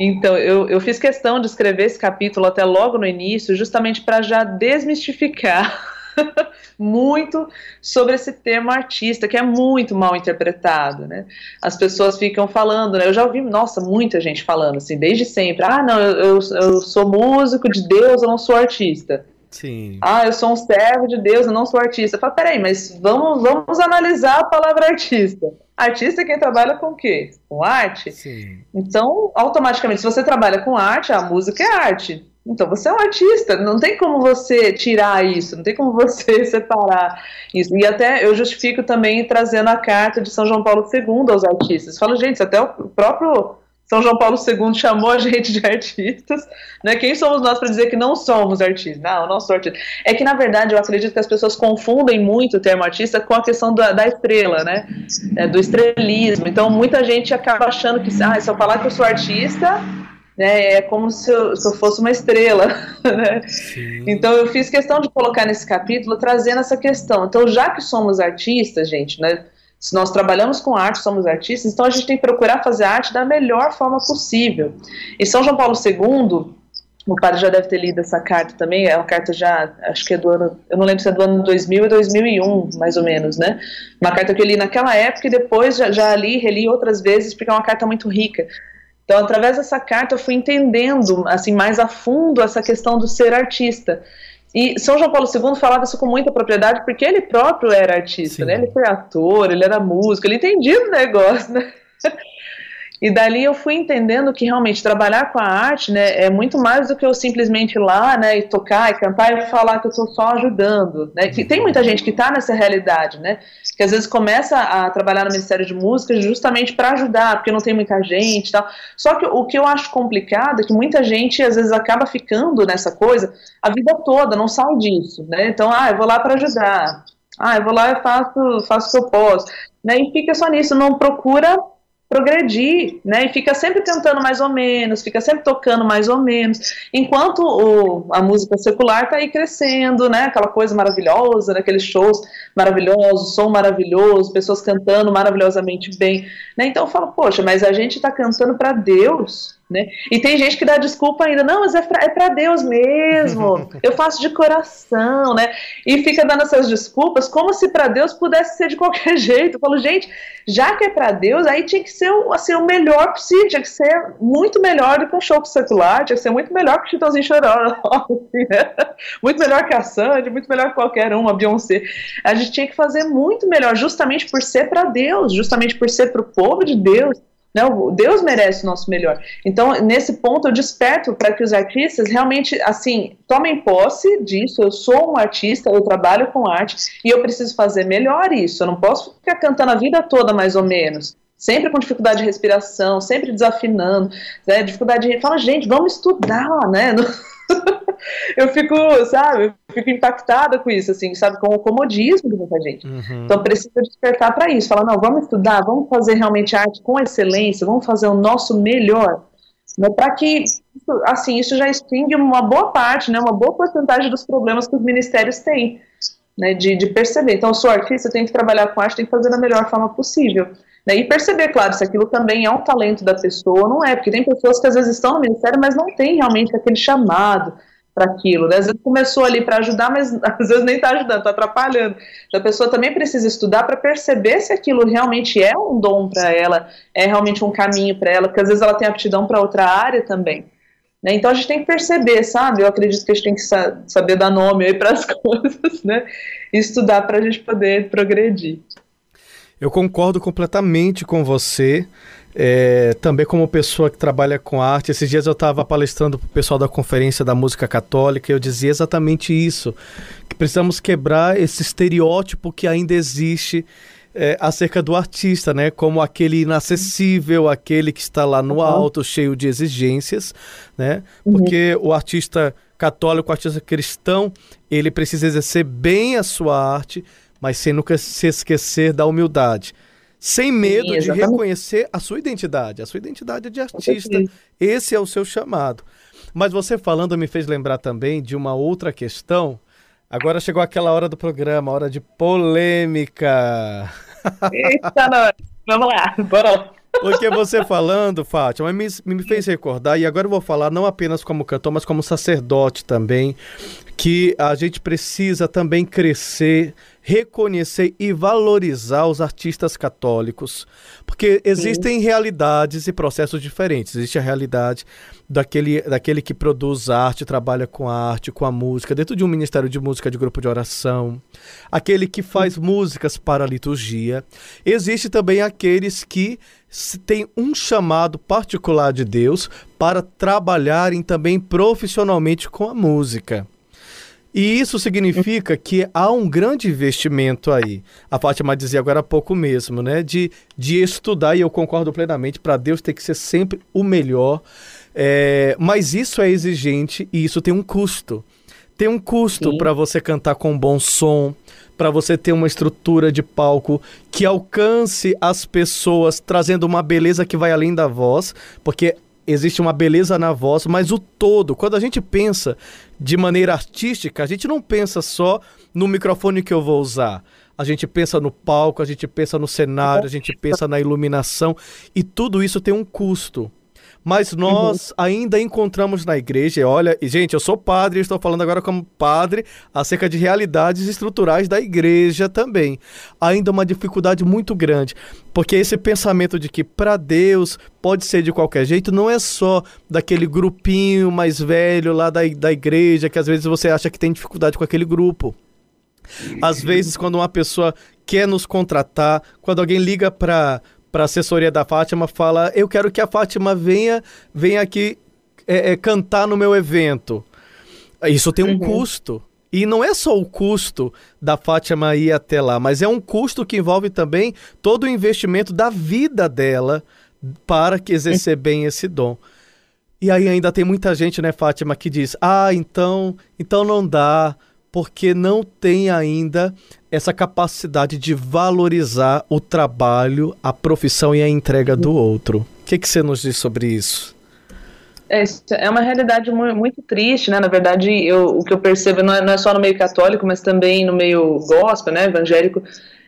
S2: Então, eu, eu fiz questão de escrever esse capítulo até logo no início, justamente para já desmistificar [LAUGHS] muito sobre esse termo artista, que é muito mal interpretado, né? As pessoas ficam falando, né? Eu já ouvi, nossa, muita gente falando assim, desde sempre. Ah, não, eu, eu, sou músico de Deus, eu não sou artista.
S1: Sim.
S2: Ah, eu sou um servo de Deus, eu não sou artista. Fala, peraí, mas vamos, vamos analisar a palavra artista. Artista é quem trabalha com o quê? Com arte?
S1: Sim.
S2: Então, automaticamente, se você trabalha com arte, a música é arte. Então você é um artista, não tem como você tirar isso, não tem como você [LAUGHS] separar isso. E até eu justifico também trazendo a carta de São João Paulo II aos artistas. Falo, gente, até o próprio São João Paulo II chamou a [LAUGHS] gente de artistas, né? Quem somos nós para dizer que não somos artistas? Não, não sou artista. É que na verdade eu acredito que as pessoas confundem muito o termo artista com a questão da, da estrela, né? É, do estrelismo. Então muita gente acaba achando que, ah, se eu falar que eu sou artista né? É como se eu, se eu fosse uma estrela, [LAUGHS] né? Então eu fiz questão de colocar nesse capítulo trazendo essa questão. Então, já que somos artistas, gente, né? Se nós trabalhamos com arte, somos artistas, então a gente tem que procurar fazer arte da melhor forma possível. E São João Paulo II, o padre já deve ter lido essa carta também, é uma carta já, acho que é do ano, eu não lembro se é do ano 2000 ou 2001, mais ou menos, né? Uma carta que eu li naquela época e depois já, já li, reli outras vezes, porque é uma carta muito rica. Então, através dessa carta, eu fui entendendo assim mais a fundo essa questão do ser artista. E São João Paulo II falava isso com muita propriedade porque ele próprio era artista, né? Ele foi ator, ele era músico, ele entendia o negócio, né? E dali eu fui entendendo que realmente trabalhar com a arte, né, é muito mais do que eu simplesmente ir lá, né, e tocar e cantar e falar que eu estou só ajudando, né? Que tem muita gente que está nessa realidade, né? Que às vezes começa a trabalhar no Ministério de Música justamente para ajudar, porque não tem muita gente, tal. Só que o que eu acho complicado é que muita gente às vezes acaba ficando nessa coisa a vida toda, não sai disso, né? Então, ah, eu vou lá para ajudar. Ah, eu vou lá e faço, faço o que eu posso. Né, e fica só nisso, não procura progredir, né? E fica sempre cantando mais ou menos, fica sempre tocando mais ou menos, enquanto o, a música secular está aí crescendo, né? Aquela coisa maravilhosa, aqueles shows maravilhosos, som maravilhoso, pessoas cantando maravilhosamente bem, né? Então eu falo, poxa, mas a gente está cantando para Deus, né? E tem gente que dá desculpa ainda, não, mas é para é Deus mesmo, [LAUGHS] eu faço de coração, né? E fica dando essas desculpas como se para Deus pudesse ser de qualquer [LAUGHS] jeito. Eu falo, gente, já que é para Deus, aí tinha que ser assim, o melhor possível, tinha que ser muito melhor do que um show secular, tinha que ser muito melhor que o Chitãozinho Chororó, [LAUGHS] assim, né? muito melhor que a Sandy, muito melhor que qualquer um, a Beyoncé. A gente tinha que fazer muito melhor, justamente por ser para Deus, justamente por ser para o povo de Deus. Não, Deus merece o nosso melhor. Então, nesse ponto, eu desperto para que os artistas realmente, assim, tomem posse disso. Eu sou um artista, eu trabalho com arte e eu preciso fazer melhor isso. Eu não posso ficar cantando a vida toda, mais ou menos. Sempre com dificuldade de respiração, sempre desafinando, né? Dificuldade de. Fala, gente, vamos estudar, né? [LAUGHS] [LAUGHS] eu fico, sabe, eu fico impactada com isso, assim, sabe, com o comodismo de muita gente. Uhum. Então precisa despertar para isso, falar, não, vamos estudar, vamos fazer realmente arte com excelência, vamos fazer o nosso melhor, né, para que, assim, isso já extingue uma boa parte, né, uma boa porcentagem dos problemas que os ministérios têm, né, de, de perceber. Então, eu sou artista, eu tenho que trabalhar com arte, tenho que fazer da melhor forma possível. Né, e perceber, claro, se aquilo também é um talento da pessoa, não é, porque tem pessoas que às vezes estão no ministério, mas não tem realmente aquele chamado, para aquilo. Né? Às vezes começou ali para ajudar, mas [LAUGHS] às vezes nem está ajudando, está atrapalhando. A pessoa também precisa estudar para perceber se aquilo realmente é um dom para ela, é realmente um caminho para ela, porque às vezes ela tem aptidão para outra área também. Né? Então a gente tem que perceber, sabe? Eu acredito que a gente tem que sa saber dar nome aí para as [LAUGHS] coisas, né? E estudar para a gente poder progredir.
S1: Eu concordo completamente com você. É, também como pessoa que trabalha com arte, esses dias eu estava palestrando para o pessoal da Conferência da Música Católica e eu dizia exatamente isso, que precisamos quebrar esse estereótipo que ainda existe é, acerca do artista, né? Como aquele inacessível, aquele que está lá no alto, cheio de exigências, né? Uhum. Porque uhum. o artista católico, o artista cristão, ele precisa exercer bem a sua arte, mas sem nunca se esquecer da humildade sem medo Sim, de reconhecer a sua identidade. A sua identidade é de artista. Esse é o seu chamado. Mas você falando me fez lembrar também de uma outra questão. Agora chegou aquela hora do programa, hora de polêmica.
S2: Eita, nós. Vamos lá, bora lá.
S1: Porque você falando, Fátima, me, me fez recordar, e agora eu vou falar não apenas como cantor, mas como sacerdote também, que a gente precisa também crescer reconhecer e valorizar os artistas católicos, porque existem Sim. realidades e processos diferentes. Existe a realidade daquele, daquele que produz arte, trabalha com a arte, com a música, dentro de um ministério de música de grupo de oração, aquele que faz Sim. músicas para a liturgia. Existe também aqueles que têm um chamado particular de Deus para trabalharem também profissionalmente com a música. E isso significa que há um grande investimento aí. A Fátima dizia agora há pouco mesmo, né? De, de estudar, e eu concordo plenamente, para Deus ter que ser sempre o melhor. É, mas isso é exigente e isso tem um custo. Tem um custo para você cantar com bom som, para você ter uma estrutura de palco que alcance as pessoas, trazendo uma beleza que vai além da voz, porque existe uma beleza na voz, mas o todo, quando a gente pensa de maneira artística, a gente não pensa só no microfone que eu vou usar. A gente pensa no palco, a gente pensa no cenário, a gente pensa na iluminação e tudo isso tem um custo. Mas nós uhum. ainda encontramos na igreja, olha, e gente, eu sou padre, estou falando agora como padre acerca de realidades estruturais da igreja também. Ainda uma dificuldade muito grande, porque esse pensamento de que para Deus pode ser de qualquer jeito não é só daquele grupinho mais velho lá da, da igreja, que às vezes você acha que tem dificuldade com aquele grupo. Às vezes, quando uma pessoa quer nos contratar, quando alguém liga para para a assessoria da Fátima, fala: Eu quero que a Fátima venha, venha aqui é, é, cantar no meu evento. Isso tem um uhum. custo. E não é só o custo da Fátima ir até lá, mas é um custo que envolve também todo o investimento da vida dela para que exercer bem esse dom. E aí ainda tem muita gente, né, Fátima, que diz: "Ah, então, então não dá, porque não tem ainda essa capacidade de valorizar o trabalho, a profissão e a entrega do outro. O que, que você nos diz sobre isso?
S2: É, uma realidade muito triste, né? Na verdade, eu, o que eu percebo não é, não é, só no meio católico, mas também no meio gospel, né? Evangélico.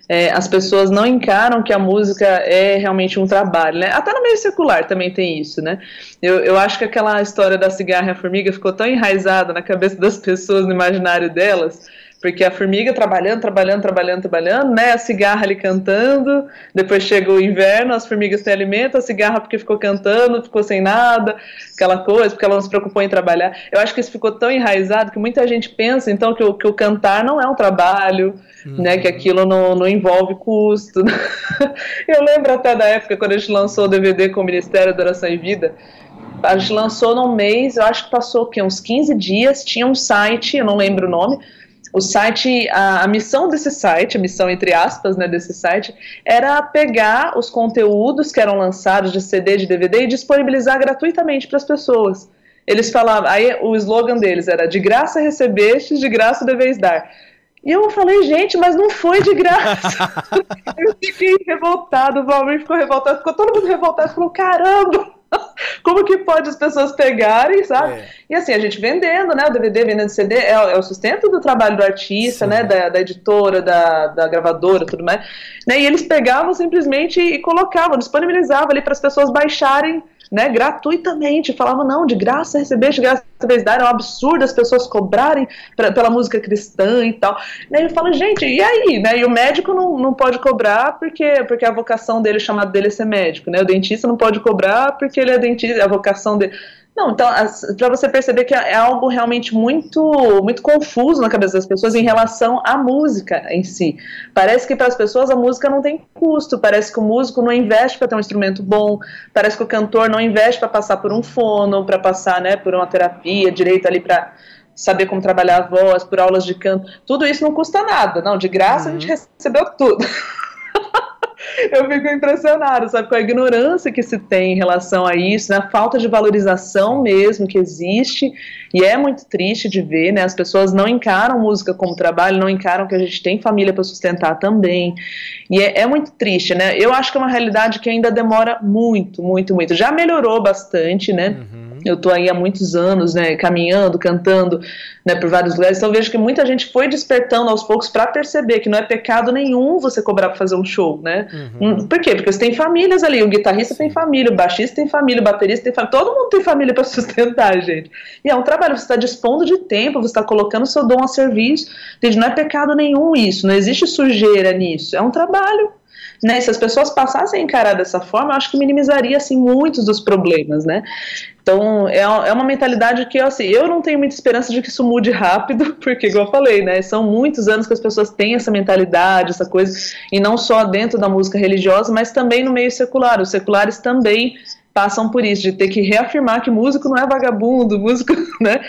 S2: É, as pessoas não encaram que a música é realmente um trabalho, né? Até no meio secular também tem isso, né? Eu, eu acho que aquela história da cigarra e a formiga ficou tão enraizada na cabeça das pessoas, no imaginário delas, porque a formiga trabalhando, trabalhando, trabalhando, trabalhando, né? A cigarra ali cantando, depois chega o inverno, as formigas têm alimento, a cigarra porque ficou cantando, ficou sem nada, aquela coisa, porque ela não se preocupou em trabalhar. Eu acho que isso ficou tão enraizado que muita gente pensa, então, que o, que o cantar não é um trabalho, uhum. né? Que aquilo não, não envolve custo. [LAUGHS] Eu lembro até da época, quando a gente lançou o DVD com o Ministério da Oração e Vida, a gente lançou num mês, eu acho que passou o quê? uns 15 dias, tinha um site, eu não lembro o nome, o site, a, a, missão desse site, a missão entre aspas, né, desse site, era pegar os conteúdos que eram lançados de CD, de DVD e disponibilizar gratuitamente para as pessoas. Eles falavam, aí o slogan deles era: de graça recebeste, de graça deveis dar. E eu falei, gente, mas não foi de graça. [LAUGHS] eu fiquei revoltado, o Valmir ficou revoltado, ficou todo mundo revoltado, falou: caramba! [LAUGHS] Como que pode as pessoas pegarem, sabe? É. E assim, a gente vendendo, né? O DVD, vendendo CD, é, é o sustento do trabalho do artista, Sim. né? Da, da, editora, da, da gravadora, tudo mais. Né? E eles pegavam simplesmente e colocavam, disponibilizavam ali para as pessoas baixarem né, gratuitamente, falavam, não, de graça receber, de graça talvez dar, é um absurdo as pessoas cobrarem pra, pela música cristã e tal. E aí eu falo, gente, e aí? Né? E o médico não, não pode cobrar porque, porque a vocação dele, chamado dele é ser médico, né? O dentista não pode cobrar porque ele é dentista, a vocação dele. Não, então, para você perceber que é algo realmente muito, muito confuso na cabeça das pessoas em relação à música em si. Parece que para as pessoas a música não tem custo, parece que o músico não investe para ter um instrumento bom, parece que o cantor não investe para passar por um fono, para passar né, por uma terapia, direito ali para saber como trabalhar a voz, por aulas de canto. Tudo isso não custa nada, não, de graça uhum. a gente uhum. recebeu tudo. [LAUGHS] [LAUGHS] eu fico impressionado, sabe, com a ignorância que se tem em relação a isso, né, a falta de valorização mesmo que existe, e é muito triste de ver, né, as pessoas não encaram música como trabalho, não encaram que a gente tem família para sustentar também, e é, é, muito triste, né, eu acho que é uma realidade que ainda demora muito, muito, muito, já melhorou bastante, né, uhum. Eu estou aí há muitos anos, né, caminhando, cantando, né, por vários lugares. Então vejo que muita gente foi despertando aos poucos para perceber que não é pecado nenhum você cobrar para fazer um show, né? Uhum. Hum, por quê? Porque você tem famílias ali. O guitarrista tem família, o baixista tem família, o baterista tem família. Todo mundo tem família para [LAUGHS] sustentar, gente. E é um trabalho. Você está dispondo de tempo, você está colocando o seu dom a serviço. Gente, não é pecado nenhum isso. Não existe sujeira nisso. É um trabalho né, se as pessoas passassem a encarar dessa forma, eu acho que minimizaria assim muitos dos problemas, né? Então, é, é uma mentalidade que, assim, eu não tenho muita esperança de que isso mude rápido, [LAUGHS] porque, igual eu falei, né, são muitos anos que as pessoas têm essa mentalidade, essa coisa, e não só dentro da música religiosa, mas também no meio secular. Os seculares também passam por isso, de ter que reafirmar que músico não é vagabundo, músico [LAUGHS] né,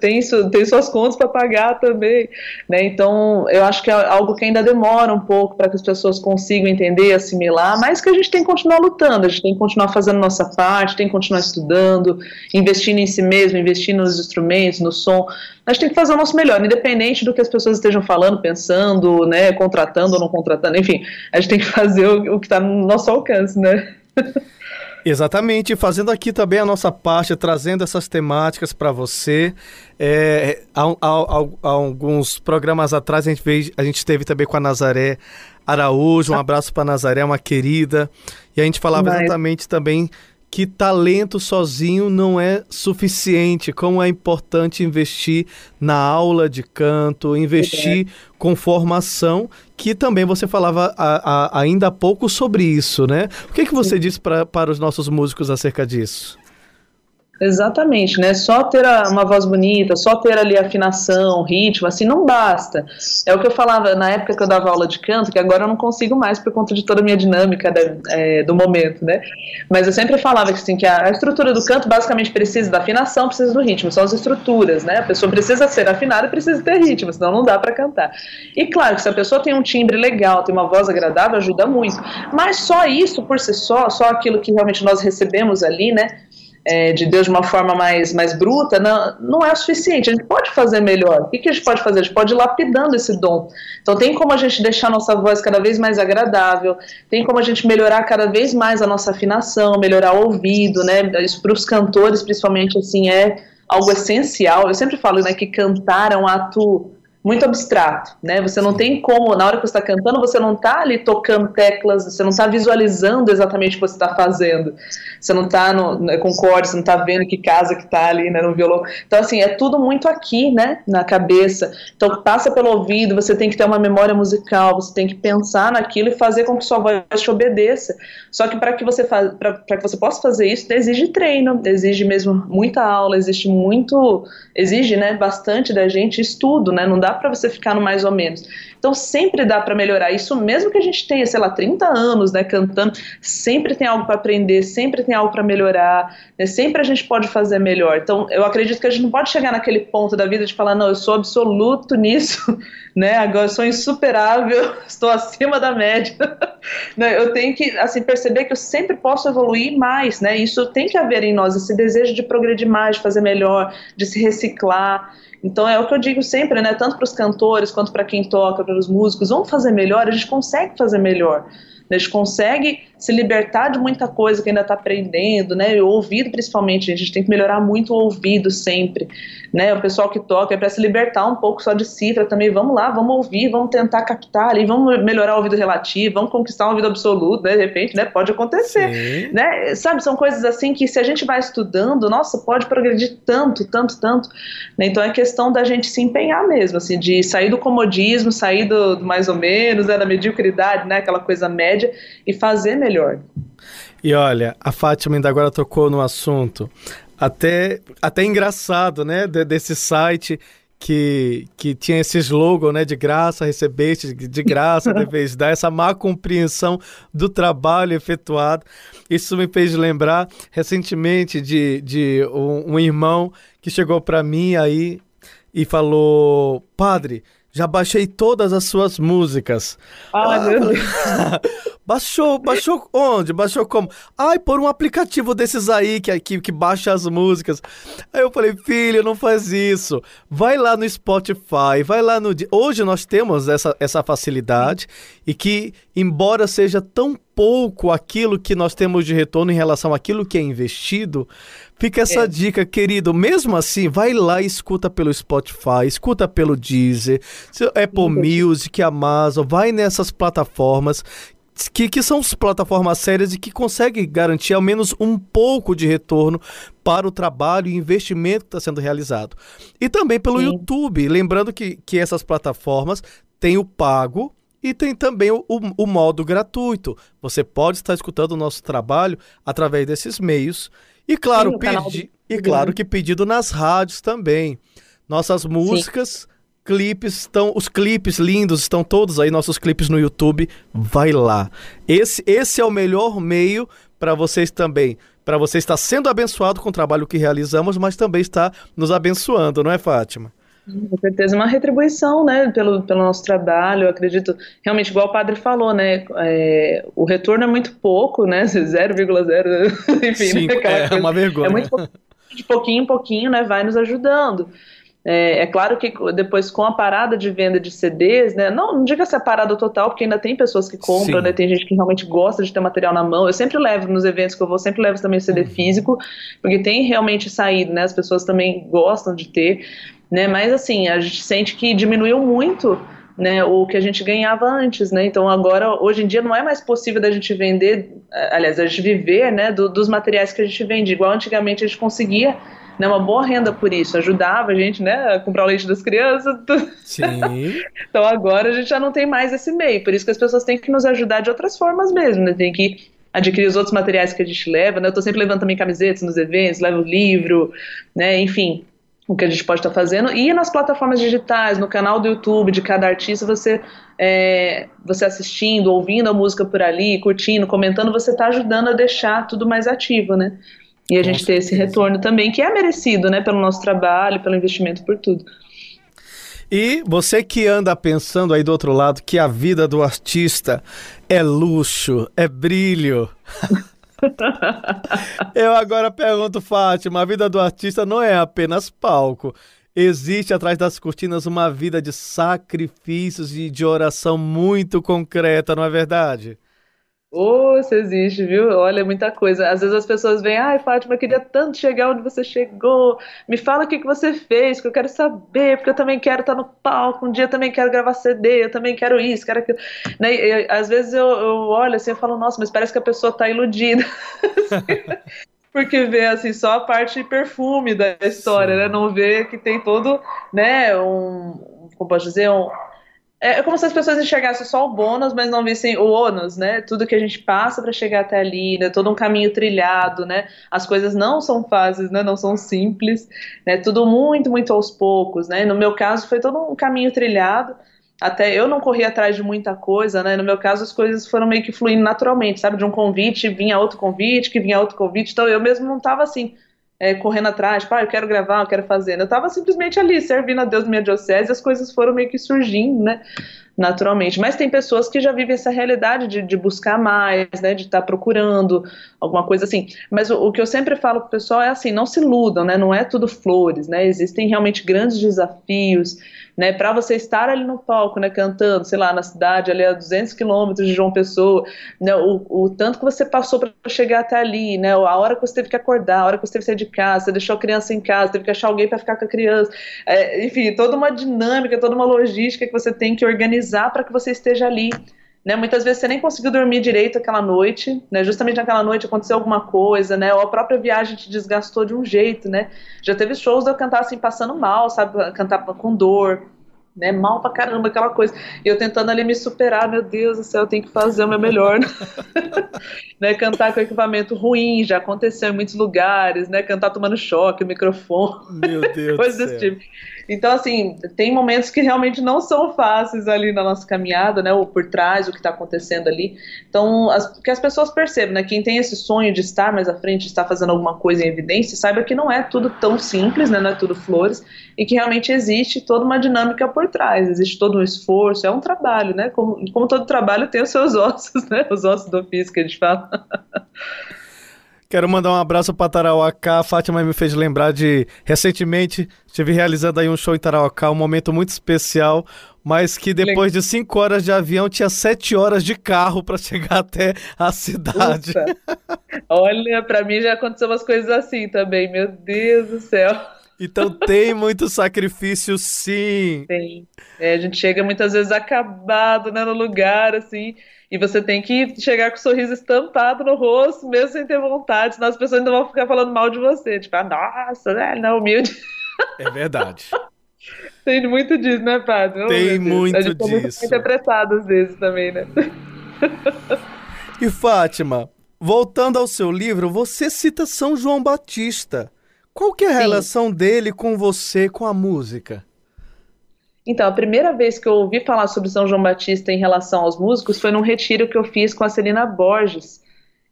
S2: tem, tem suas contas para pagar também. Né, então, eu acho que é algo que ainda demora um pouco para que as pessoas consigam entender, assimilar, mas que a gente tem que continuar lutando, a gente tem que continuar fazendo nossa parte, tem que continuar estudando, investindo em si mesmo, investindo nos instrumentos, no som. A gente tem que fazer o nosso melhor, independente do que as pessoas estejam falando, pensando, né, contratando ou não contratando, enfim, a gente tem que fazer o, o que está no nosso alcance, né? [LAUGHS]
S1: Exatamente, fazendo aqui também a nossa parte, trazendo essas temáticas para você. É, há, há, há, alguns programas atrás a gente, fez, a gente esteve também com a Nazaré Araújo, um abraço para Nazaré, uma querida, e a gente falava Mas... exatamente também que talento sozinho não é suficiente, como é importante investir na aula de canto, investir é. com formação, que também você falava a, a, ainda há pouco sobre isso, né? O que, que você disse pra, para os nossos músicos acerca disso?
S2: Exatamente, né? Só ter uma voz bonita, só ter ali afinação, ritmo, assim, não basta. É o que eu falava na época que eu dava aula de canto, que agora eu não consigo mais por conta de toda a minha dinâmica da, é, do momento, né? Mas eu sempre falava que, assim, que a, a, estrutura do canto basicamente precisa da afinação, precisa do ritmo, são as estruturas, né? A pessoa precisa ser afinada e precisa ter ritmo, senão não dá para cantar. E claro que se a pessoa tem um timbre legal, tem uma voz agradável, ajuda muito. Mas só isso por si só, só aquilo que realmente nós recebemos ali, né? É, de Deus de uma forma mais, mais bruta, não, não é o suficiente. A gente pode fazer melhor. O que, que a gente pode fazer? A gente pode ir lapidando esse dom. Então, tem como a gente deixar nossa voz cada vez mais agradável, tem como a gente melhorar cada vez mais a nossa afinação, melhorar o ouvido, né? Isso para os cantores, principalmente, assim, é algo essencial. Eu sempre falo né, que cantar é um ato muito abstrato, né? Você não tem como, na hora que você está cantando, você não está ali tocando teclas, você não está visualizando exatamente o que você está fazendo. Você não está com cordas, você não está vendo que casa que está ali né, no violão. Então, assim, é tudo muito aqui, né? Na cabeça. Então, passa pelo ouvido, você tem que ter uma memória musical, você tem que pensar naquilo e fazer com que sua voz te obedeça. Só que para que você para que você possa fazer isso, exige treino, exige mesmo muita aula, existe muito, exige, né, bastante da gente estudo, né? Não dá para você ficar no mais ou menos. Então sempre dá para melhorar isso, mesmo que a gente tenha, sei lá, 30 anos, né, cantando, sempre tem algo para aprender, sempre tem algo para melhorar, né, sempre a gente pode fazer melhor. Então eu acredito que a gente não pode chegar naquele ponto da vida de falar, não, eu sou absoluto nisso, [LAUGHS] né, agora eu sou insuperável, [LAUGHS] estou acima da média. [LAUGHS] né, eu tenho que, assim, perceber que eu sempre posso evoluir mais, né, isso tem que haver em nós, esse desejo de progredir mais, de fazer melhor, de se reciclar, então é o que eu digo sempre, né? Tanto para os cantores quanto para quem toca, para os músicos, vamos fazer melhor, a gente consegue fazer melhor. A gente consegue se libertar de muita coisa que ainda está aprendendo, né? O ouvido, principalmente, a gente tem que melhorar muito o ouvido sempre, né? O pessoal que toca é para se libertar um pouco só de cifra também. Vamos lá, vamos ouvir, vamos tentar captar ali, vamos melhorar o ouvido relativo, vamos conquistar um ouvido absoluto, né? de repente, né? Pode acontecer, Sim. né? Sabe, são coisas assim que se a gente vai estudando, nossa, pode progredir tanto, tanto, tanto. Né? Então é questão da gente se empenhar mesmo, assim, de sair do comodismo, sair do, do mais ou menos, né? da mediocridade, né? Aquela coisa média média e fazer melhor.
S1: E olha, a Fátima ainda agora tocou no assunto. Até, até engraçado, né? De, desse site que, que tinha esse slogan, né? De graça recebeste, de graça [LAUGHS] deveis dar, essa má compreensão do trabalho efetuado. Isso me fez lembrar recentemente de, de um, um irmão que chegou para mim aí e falou: Padre, já baixei todas as suas músicas.
S2: Ai, ah, meu Deus. [LAUGHS]
S1: baixou, baixou onde? Baixou como? Ai, por um aplicativo desses aí que, que, que baixa as músicas. Aí eu falei, filho, não faz isso. Vai lá no Spotify, vai lá no. Hoje nós temos essa, essa facilidade e que, embora seja tão pouco aquilo que nós temos de retorno em relação àquilo que é investido, fica essa é. dica, querido. Mesmo assim, vai lá e escuta pelo Spotify, escuta pelo Deezer, Apple uhum. Music, Amazon, vai nessas plataformas que, que são plataformas sérias e que conseguem garantir ao menos um pouco de retorno para o trabalho e investimento que está sendo realizado. E também pelo Sim. YouTube, lembrando que, que essas plataformas têm o pago e tem também o, o, o, modo gratuito. Você pode estar escutando o nosso trabalho através desses meios. E claro, Sim, pedi, e claro que pedido nas rádios também. Nossas músicas, Sim. clipes estão. Os clipes lindos estão todos aí, nossos clipes no YouTube. Vai lá. Esse, esse é o melhor meio para vocês também. Para você estar sendo abençoado com o trabalho que realizamos, mas também está nos abençoando, não é, Fátima?
S2: Com certeza, uma retribuição, né, pelo, pelo nosso trabalho, eu acredito, realmente, igual o padre falou, né, é, o retorno é muito pouco, né, [LAUGHS] 0,0, [LAUGHS] enfim,
S1: Sim, né, é coisa, uma vergonha.
S2: É muito de pouquinho em pouquinho, né, vai nos ajudando. É, é, claro que depois com a parada de venda de CDs, né, não, não diga se a parada total, porque ainda tem pessoas que compram, né, tem gente que realmente gosta de ter material na mão. Eu sempre levo nos eventos que eu vou, sempre levo também o CD uhum. físico, porque tem realmente saído, né, as pessoas também gostam de ter né? Mas assim, a gente sente que diminuiu muito né, o que a gente ganhava antes, né? Então agora, hoje em dia, não é mais possível da gente vender, eh, aliás, a gente viver, né, do, dos materiais que a gente vende. Igual antigamente a gente conseguia né, uma boa renda por isso, ajudava a gente, né, a comprar o leite das crianças. [LAUGHS]
S1: Sim.
S2: então agora a gente já não tem mais esse meio, por isso que as pessoas têm que nos ajudar de outras formas mesmo, né? Tem que adquirir os outros materiais que a gente leva, né? Eu tô sempre levando também camisetas nos eventos, levo livro, né? Enfim, o que a gente pode estar tá fazendo. E nas plataformas digitais, no canal do YouTube de cada artista, você, é, você assistindo, ouvindo a música por ali, curtindo, comentando, você está ajudando a deixar tudo mais ativo, né? E a gente ter esse retorno também, que é merecido, né? Pelo nosso trabalho, pelo investimento, por tudo.
S1: E você que anda pensando aí do outro lado que a vida do artista é luxo, é brilho. [LAUGHS] Eu agora pergunto, Fátima, a vida do artista não é apenas palco. Existe atrás das cortinas uma vida de sacrifícios e de oração muito concreta, não é verdade?
S2: Ô, oh, existe, viu? Olha, muita coisa. Às vezes as pessoas vêm, ai, Fátima, eu queria tanto chegar onde você chegou. Me fala o que, que você fez, que eu quero saber, porque eu também quero estar no palco. Um dia eu também quero gravar CD, eu também quero isso, quero aquilo. Né? E, às vezes eu, eu olho assim e falo, nossa, mas parece que a pessoa está iludida. [LAUGHS] porque vê assim só a parte perfume da história, né? Não vê que tem todo, né, um, como posso dizer, um, é, é como se as pessoas enxergassem só o bônus, mas não vissem o ônus, né? Tudo que a gente passa para chegar até ali, né? Todo um caminho trilhado, né? As coisas não são fáceis, né? Não são simples, né? Tudo muito, muito aos poucos, né? No meu caso foi todo um caminho trilhado. Até eu não corri atrás de muita coisa, né? No meu caso as coisas foram meio que fluindo naturalmente, sabe? De um convite vinha outro convite, que vinha outro convite. Então eu mesmo não estava assim é, correndo atrás, tipo, ah, eu quero gravar, eu quero fazer. Eu estava simplesmente ali, servindo a Deus na minha diocese, e as coisas foram meio que surgindo, né, naturalmente. Mas tem pessoas que já vivem essa realidade de, de buscar mais, né, de estar tá procurando alguma coisa assim. Mas o, o, que eu sempre falo pro pessoal é assim, não se iludam, né, não é tudo flores, né, existem realmente grandes desafios, né, para você estar ali no palco, né, cantando, sei lá, na cidade, ali a 200 quilômetros de João Pessoa, né, o, o tanto que você passou para chegar até ali, né, a hora que você teve que acordar, a hora que você teve que sair de casa, você deixou a criança em casa, teve que achar alguém para ficar com a criança, é, enfim, toda uma dinâmica, toda uma logística que você tem que organizar para que você esteja ali, né, muitas vezes você nem conseguiu dormir direito aquela noite, né, justamente naquela noite aconteceu alguma coisa, né, ou a própria viagem te desgastou de um jeito, né, já teve shows de eu cantar assim, passando mal, sabe, cantar com dor, né, mal pra caramba, aquela coisa, e eu tentando ali me superar, meu Deus do céu, eu tenho que fazer o meu melhor, né, [LAUGHS] cantar com equipamento ruim, já aconteceu em muitos lugares, né, cantar tomando choque, o microfone,
S1: meu Deus coisas desse tipo.
S2: Então, assim, tem momentos que realmente não são fáceis ali na nossa caminhada, né? Ou por trás, o que está acontecendo ali. Então, as, que as pessoas percebam, né? Quem tem esse sonho de estar mais à frente, de estar fazendo alguma coisa em evidência, saiba que não é tudo tão simples, né? Não é tudo flores, e que realmente existe toda uma dinâmica por trás, existe todo um esforço, é um trabalho, né? Como, como todo trabalho tem os seus [LAUGHS] ossos, né? Os ossos do ofício que a gente fala.
S1: Quero mandar um abraço para Tarauacá. A Fátima me fez lembrar de recentemente estive realizando aí um show em Tarauacá, um momento muito especial, mas que depois de cinco horas de avião tinha sete horas de carro para [LAUGHS] chegar até a cidade.
S2: Olha, para mim já aconteceu umas coisas assim também. Meu Deus do céu.
S1: Então tem muito sacrifício, sim.
S2: Tem. É, a gente chega muitas vezes acabado, né, no lugar, assim. E você tem que chegar com o sorriso estampado no rosto, mesmo sem ter vontade, senão as pessoas ainda vão ficar falando mal de você. Tipo, ah, nossa, né? Não, humilde. [LAUGHS]
S1: É verdade.
S2: Tem muito disso, né, padre?
S1: Tem muito a gente disso.
S2: Muito interpretado às vezes também, né?
S1: E Fátima, voltando ao seu livro, você cita São João Batista. Qual que é a Sim. relação dele com você, com a música?
S2: Então, a primeira vez que eu ouvi falar sobre São João Batista em relação aos músicos foi num retiro que eu fiz com a Celina Borges,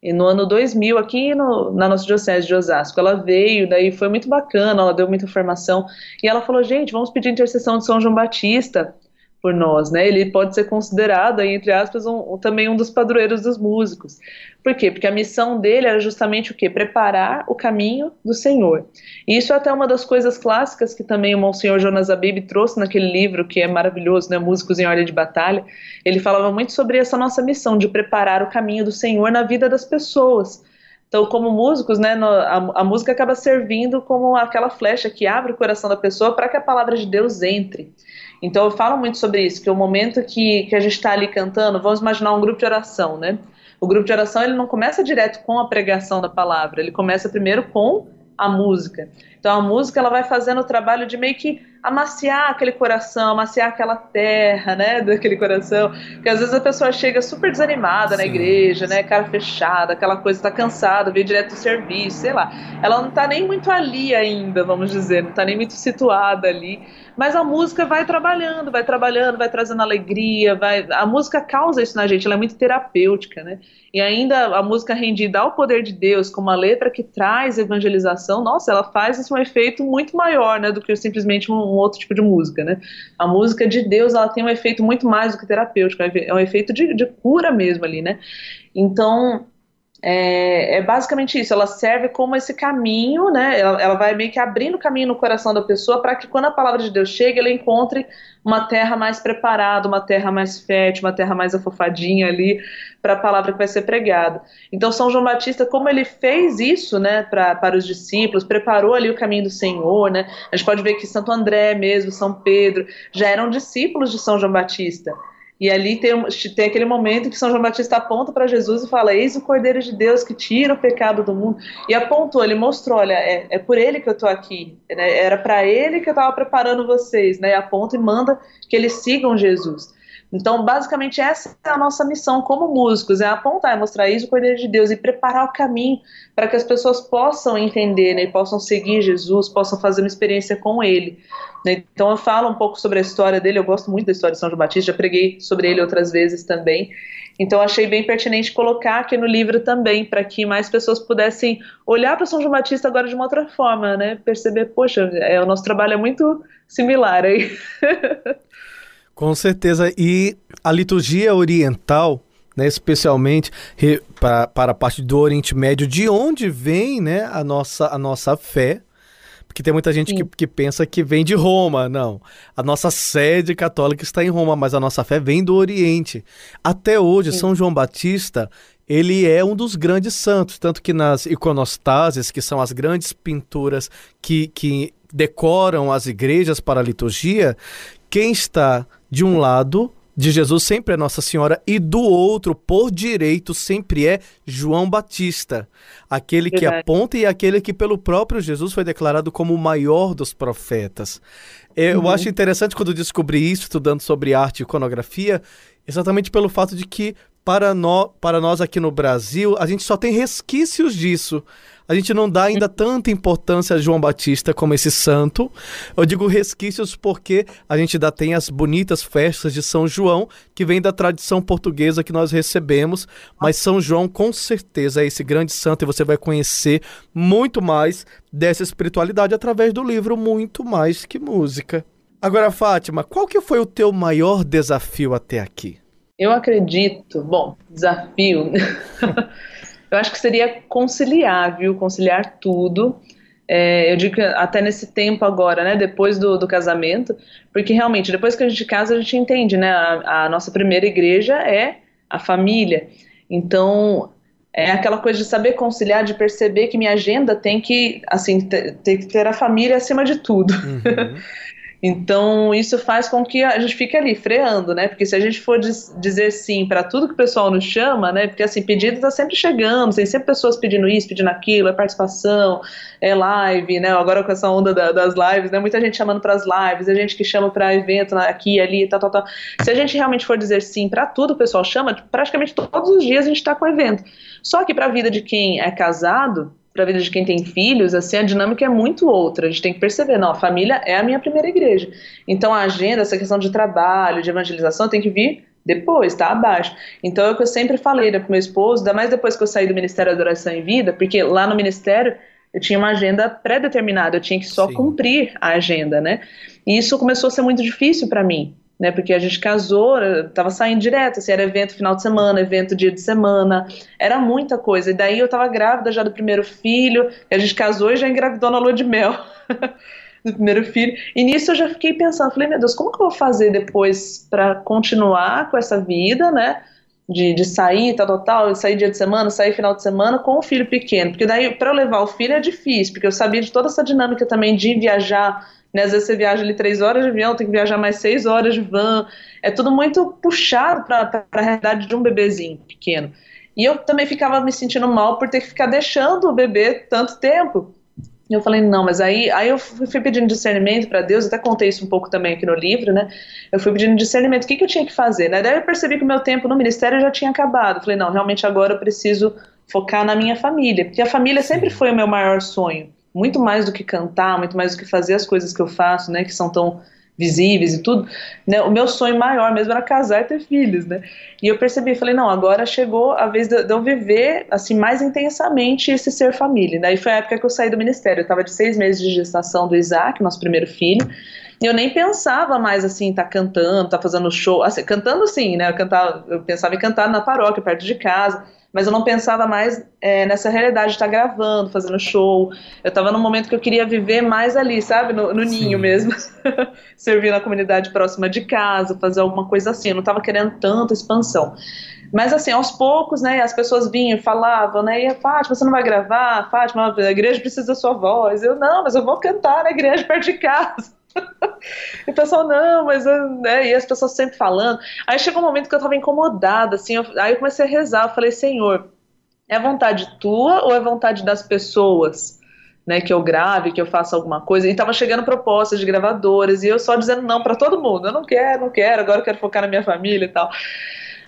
S2: no ano 2000, aqui no, na nossa diocese de Osasco. Ela veio, daí foi muito bacana, ela deu muita informação, e ela falou, gente, vamos pedir intercessão de São João Batista, por nós, né? Ele pode ser considerado, aí, entre aspas, um, também um dos padroeiros dos músicos. Por quê? Porque a missão dele era justamente o quê? Preparar o caminho do Senhor. E isso é até uma das coisas clássicas que também o Monsenhor Jonas Abib trouxe naquele livro que é maravilhoso, né? Músicos em Ordem de Batalha. Ele falava muito sobre essa nossa missão de preparar o caminho do Senhor na vida das pessoas Então, como músicos, né, a, a, música acaba servindo como aquela flecha que abre o coração da pessoa para que a palavra de Deus entre. Então, eu falo muito sobre isso, que o momento que, que a gente está ali cantando, vamos imaginar um grupo de oração, né? O grupo de oração ele não começa direto com a pregação da palavra, ele começa primeiro com a música. Então, a música ela vai fazendo o trabalho de meio que amaciar aquele coração, amaciar aquela terra, né, [LAUGHS] daquele coração. Porque às vezes a pessoa chega super desanimada sim, na igreja, né, cara fechada, aquela coisa, tá cansada, veio direto do serviço, sei lá. Ela não tá nem muito ali ainda, vamos dizer, não tá nem muito situada ali. Mas a música vai trabalhando, vai trabalhando, vai trazendo alegria, vai. A música causa isso na gente, ela é muito terapêutica, né? E ainda a música rendida ao poder de Deus, com uma letra que traz evangelização, nossa, ela faz um efeito muito maior, né, do que simplesmente um, um outro tipo de música, né? A música de Deus, ela tem um efeito muito mais do que terapêutico, é um efeito de, de cura mesmo ali, né? Então, é, é, basicamente isso, ela serve como esse caminho, né? Ela, ela vai meio que abrindo caminho no coração da pessoa para que quando a palavra de Deus chega, ela encontre uma terra mais preparada, uma terra mais fértil, uma terra mais afofadinha ali para a palavra que vai ser pregada. Então, São João Batista, como ele fez isso, né, pra, para os discípulos, preparou ali o caminho do Senhor, né? A gente pode ver que Santo André mesmo, São Pedro, já eram discípulos de São João Batista. E ali tem, tem aquele momento que São João Batista aponta para Jesus e fala: Eis o Cordeiro de Deus que tira o pecado do mundo. E apontou, ele mostrou: Olha, é, é por ele que eu estou aqui. Né? Era para ele que eu estava preparando vocês. Né? E aponta e manda que eles sigam Jesus. Então, basicamente, essa é a nossa missão como músicos: é apontar, é mostrar isso o Cordeiro de Deus e preparar o caminho para que as pessoas possam entender né, possam seguir Jesus, possam fazer uma experiência com Ele. Né? Então eu falo um pouco sobre a história dele, eu gosto muito da história de São João Batista, já preguei sobre ele outras vezes também. Então achei bem pertinente colocar aqui no livro também, para que mais pessoas pudessem olhar para São João Batista agora de uma outra forma, né? Perceber, poxa, é, o nosso trabalho é muito similar aí. [LAUGHS]
S1: Com certeza. E a liturgia oriental, né, especialmente para, para a parte do Oriente Médio, de onde vem né, a, nossa, a nossa fé, porque tem muita gente que, que, pensa que vem de Roma. Não. A nossa sede católica está em Roma, mas a nossa fé vem do Oriente. Até hoje, Sim. São João Batista, ele é um dos grandes santos. Tanto que nas iconostases, que são as grandes pinturas que, que decoram as igrejas para a liturgia, quem está de um lado de Jesus sempre é Nossa Senhora e do outro, por direito, sempre é João Batista, aquele que Verdade. aponta e aquele que pelo próprio Jesus foi declarado como o maior dos profetas. Eu uhum. acho interessante quando descobri isso, estudando sobre arte e iconografia, exatamente pelo fato de que para, no, para nós aqui no Brasil, a gente só tem resquícios disso a gente não dá ainda tanta importância a João Batista como esse santo. Eu digo resquícios porque a gente ainda tem as bonitas festas de São João, que vem da tradição portuguesa que nós recebemos, mas São João com certeza é esse grande santo e você vai conhecer muito mais dessa espiritualidade através do livro Muito Mais que Música. Agora, Fátima, qual que foi o teu maior desafio até aqui?
S2: Eu acredito, bom, desafio. [LAUGHS] eu acho que seria conciliar, viu? Conciliar tudo. É, eu digo até nesse tempo agora, né, depois do, do, casamento, porque realmente depois que a gente casa a gente entende, né, a, a nossa primeira igreja é a família, então é aquela coisa de saber conciliar, de perceber que minha agenda tem que, assim, ter, ter que ter a família acima de tudo. Uhum. [LAUGHS] Então, isso faz com que a gente fique ali freando, né? Porque se a gente for diz, dizer sim para tudo que o pessoal nos chama, né? Porque assim, pedido está sempre chegando, tem sempre pessoas pedindo isso, pedindo aquilo, é participação, é live, né? Agora com essa onda da, das lives, né? Muita gente chamando para as lives, a gente que chama para evento aqui, ali, tal, tal, tal. Se a gente realmente for dizer sim para tudo, o pessoal chama, praticamente todos os dias a gente está com evento. Só que para a vida de quem é casado, para a vida de quem tem filhos, assim, a dinâmica é muito outra. A gente tem que perceber, não, a família é a minha primeira igreja. Então a agenda, essa questão de trabalho, de evangelização, tem que vir depois, tá abaixo. Então é o que eu sempre falei né, pro meu esposo, ainda mais depois que eu saí do Ministério da Adoração em Vida, porque lá no Ministério eu tinha uma agenda pré-determinada, eu tinha que só Sim. cumprir a agenda, né? E isso começou a ser muito difícil para mim, né? Porque a gente casou, tava saindo direto, assim, era evento final de semana, evento dia de semana, era muita coisa. E daí eu tava grávida já do primeiro filho, a gente casou e já engravidou na lua de mel. [LAUGHS] do primeiro filho. E nisso eu já fiquei pensando, falei, meu Deus, como que eu vou fazer depois para continuar com essa vida, né? de, de sair, tal, tal, tal, sair dia de semana, sair final de semana com o filho pequeno, porque daí para eu levar o filho é difícil, porque eu sabia de toda essa dinâmica também de viajar, né, às vezes você viaja ali três horas de avião, tem que viajar mais seis horas de van, é tudo muito puxado para a realidade de um bebezinho pequeno. E eu também ficava me sentindo mal por ter que ficar deixando o bebê tanto tempo. E eu falei, não, mas aí, aí eu fui pedindo discernimento para Deus, até contei isso um pouco também aqui no livro, né? Eu fui pedindo discernimento, o que, que eu tinha que fazer, né? Daí eu percebi que o meu tempo no ministério já tinha acabado. falei, não, realmente agora eu preciso focar na minha família, porque a família sempre foi o meu maior sonho. Muito mais do que cantar, muito mais do que fazer as coisas que eu faço, né? Que são tão visíveis e tudo, né, o meu sonho maior mesmo era casar e ter filhos, né? E eu percebi, falei, não, agora chegou a vez de, eu viver, assim, mais intensamente esse ser família. Daí foi a época que eu saí do ministério, eu estava de seis meses de gestação do Isaac, nosso primeiro filho, eu nem pensava mais, assim, tá cantando, tá fazendo show, assim, cantando sim, né, eu, cantava, eu pensava em cantar na paróquia, perto de casa, mas eu não pensava mais é, nessa realidade de estar gravando, fazendo show. Eu estava num momento que eu queria viver mais ali, sabe, no, no ninho mesmo, [LAUGHS] servir na comunidade próxima de casa, fazer alguma coisa assim. Eu não estava querendo tanta expansão. Mas assim, aos poucos, né, as pessoas vinham e falavam, né, e Fátima, você não vai gravar? Fátima, a igreja precisa da sua voz. Eu, não, mas eu vou cantar na igreja [LAUGHS] perto de casa. E o pessoal, não, mas. Né? E as pessoas sempre falando. Aí chegou um momento que eu tava incomodada, assim. Eu, aí eu comecei a rezar. Eu falei, Senhor, é vontade tua ou é vontade das pessoas? Né, que eu grave, que eu faça alguma coisa, e tava chegando propostas de gravadoras, e eu só dizendo não para todo mundo, eu não quero, não quero, agora eu quero focar na minha família e tal.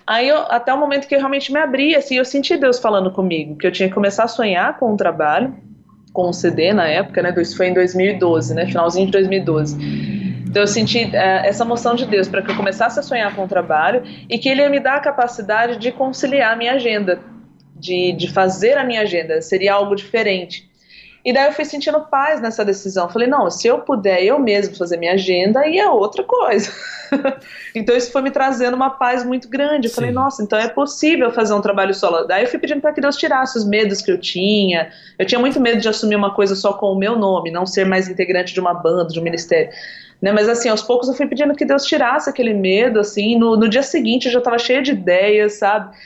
S2: Aí, eu, até o momento que eu realmente me abri, assim, eu senti Deus falando comigo, que eu tinha que começar a sonhar com o trabalho, com o CD na época, né? Isso foi em 2012, né? Finalzinho de 2012. Então eu senti uh, essa moção de Deus para que eu começasse a sonhar com o trabalho e que Ele ia me dar a capacidade de conciliar a minha agenda, de, de fazer a minha agenda. Seria algo diferente. E daí eu fui sentindo paz nessa decisão. Falei, não, se eu puder eu mesmo fazer minha agenda, aí é outra coisa. [LAUGHS] então isso foi me trazendo uma paz muito grande. Eu Sim. falei, nossa, então é possível fazer um trabalho solo. Daí eu fui pedindo para que Deus tirasse os medos que eu tinha. Eu tinha muito medo de assumir uma coisa só com o meu nome, não ser mais integrante de uma banda, de um ministério. Né, mas assim, aos poucos eu fui pedindo que Deus tirasse aquele medo, assim, no, no dia seguinte eu já estava cheia de ideias, sabe?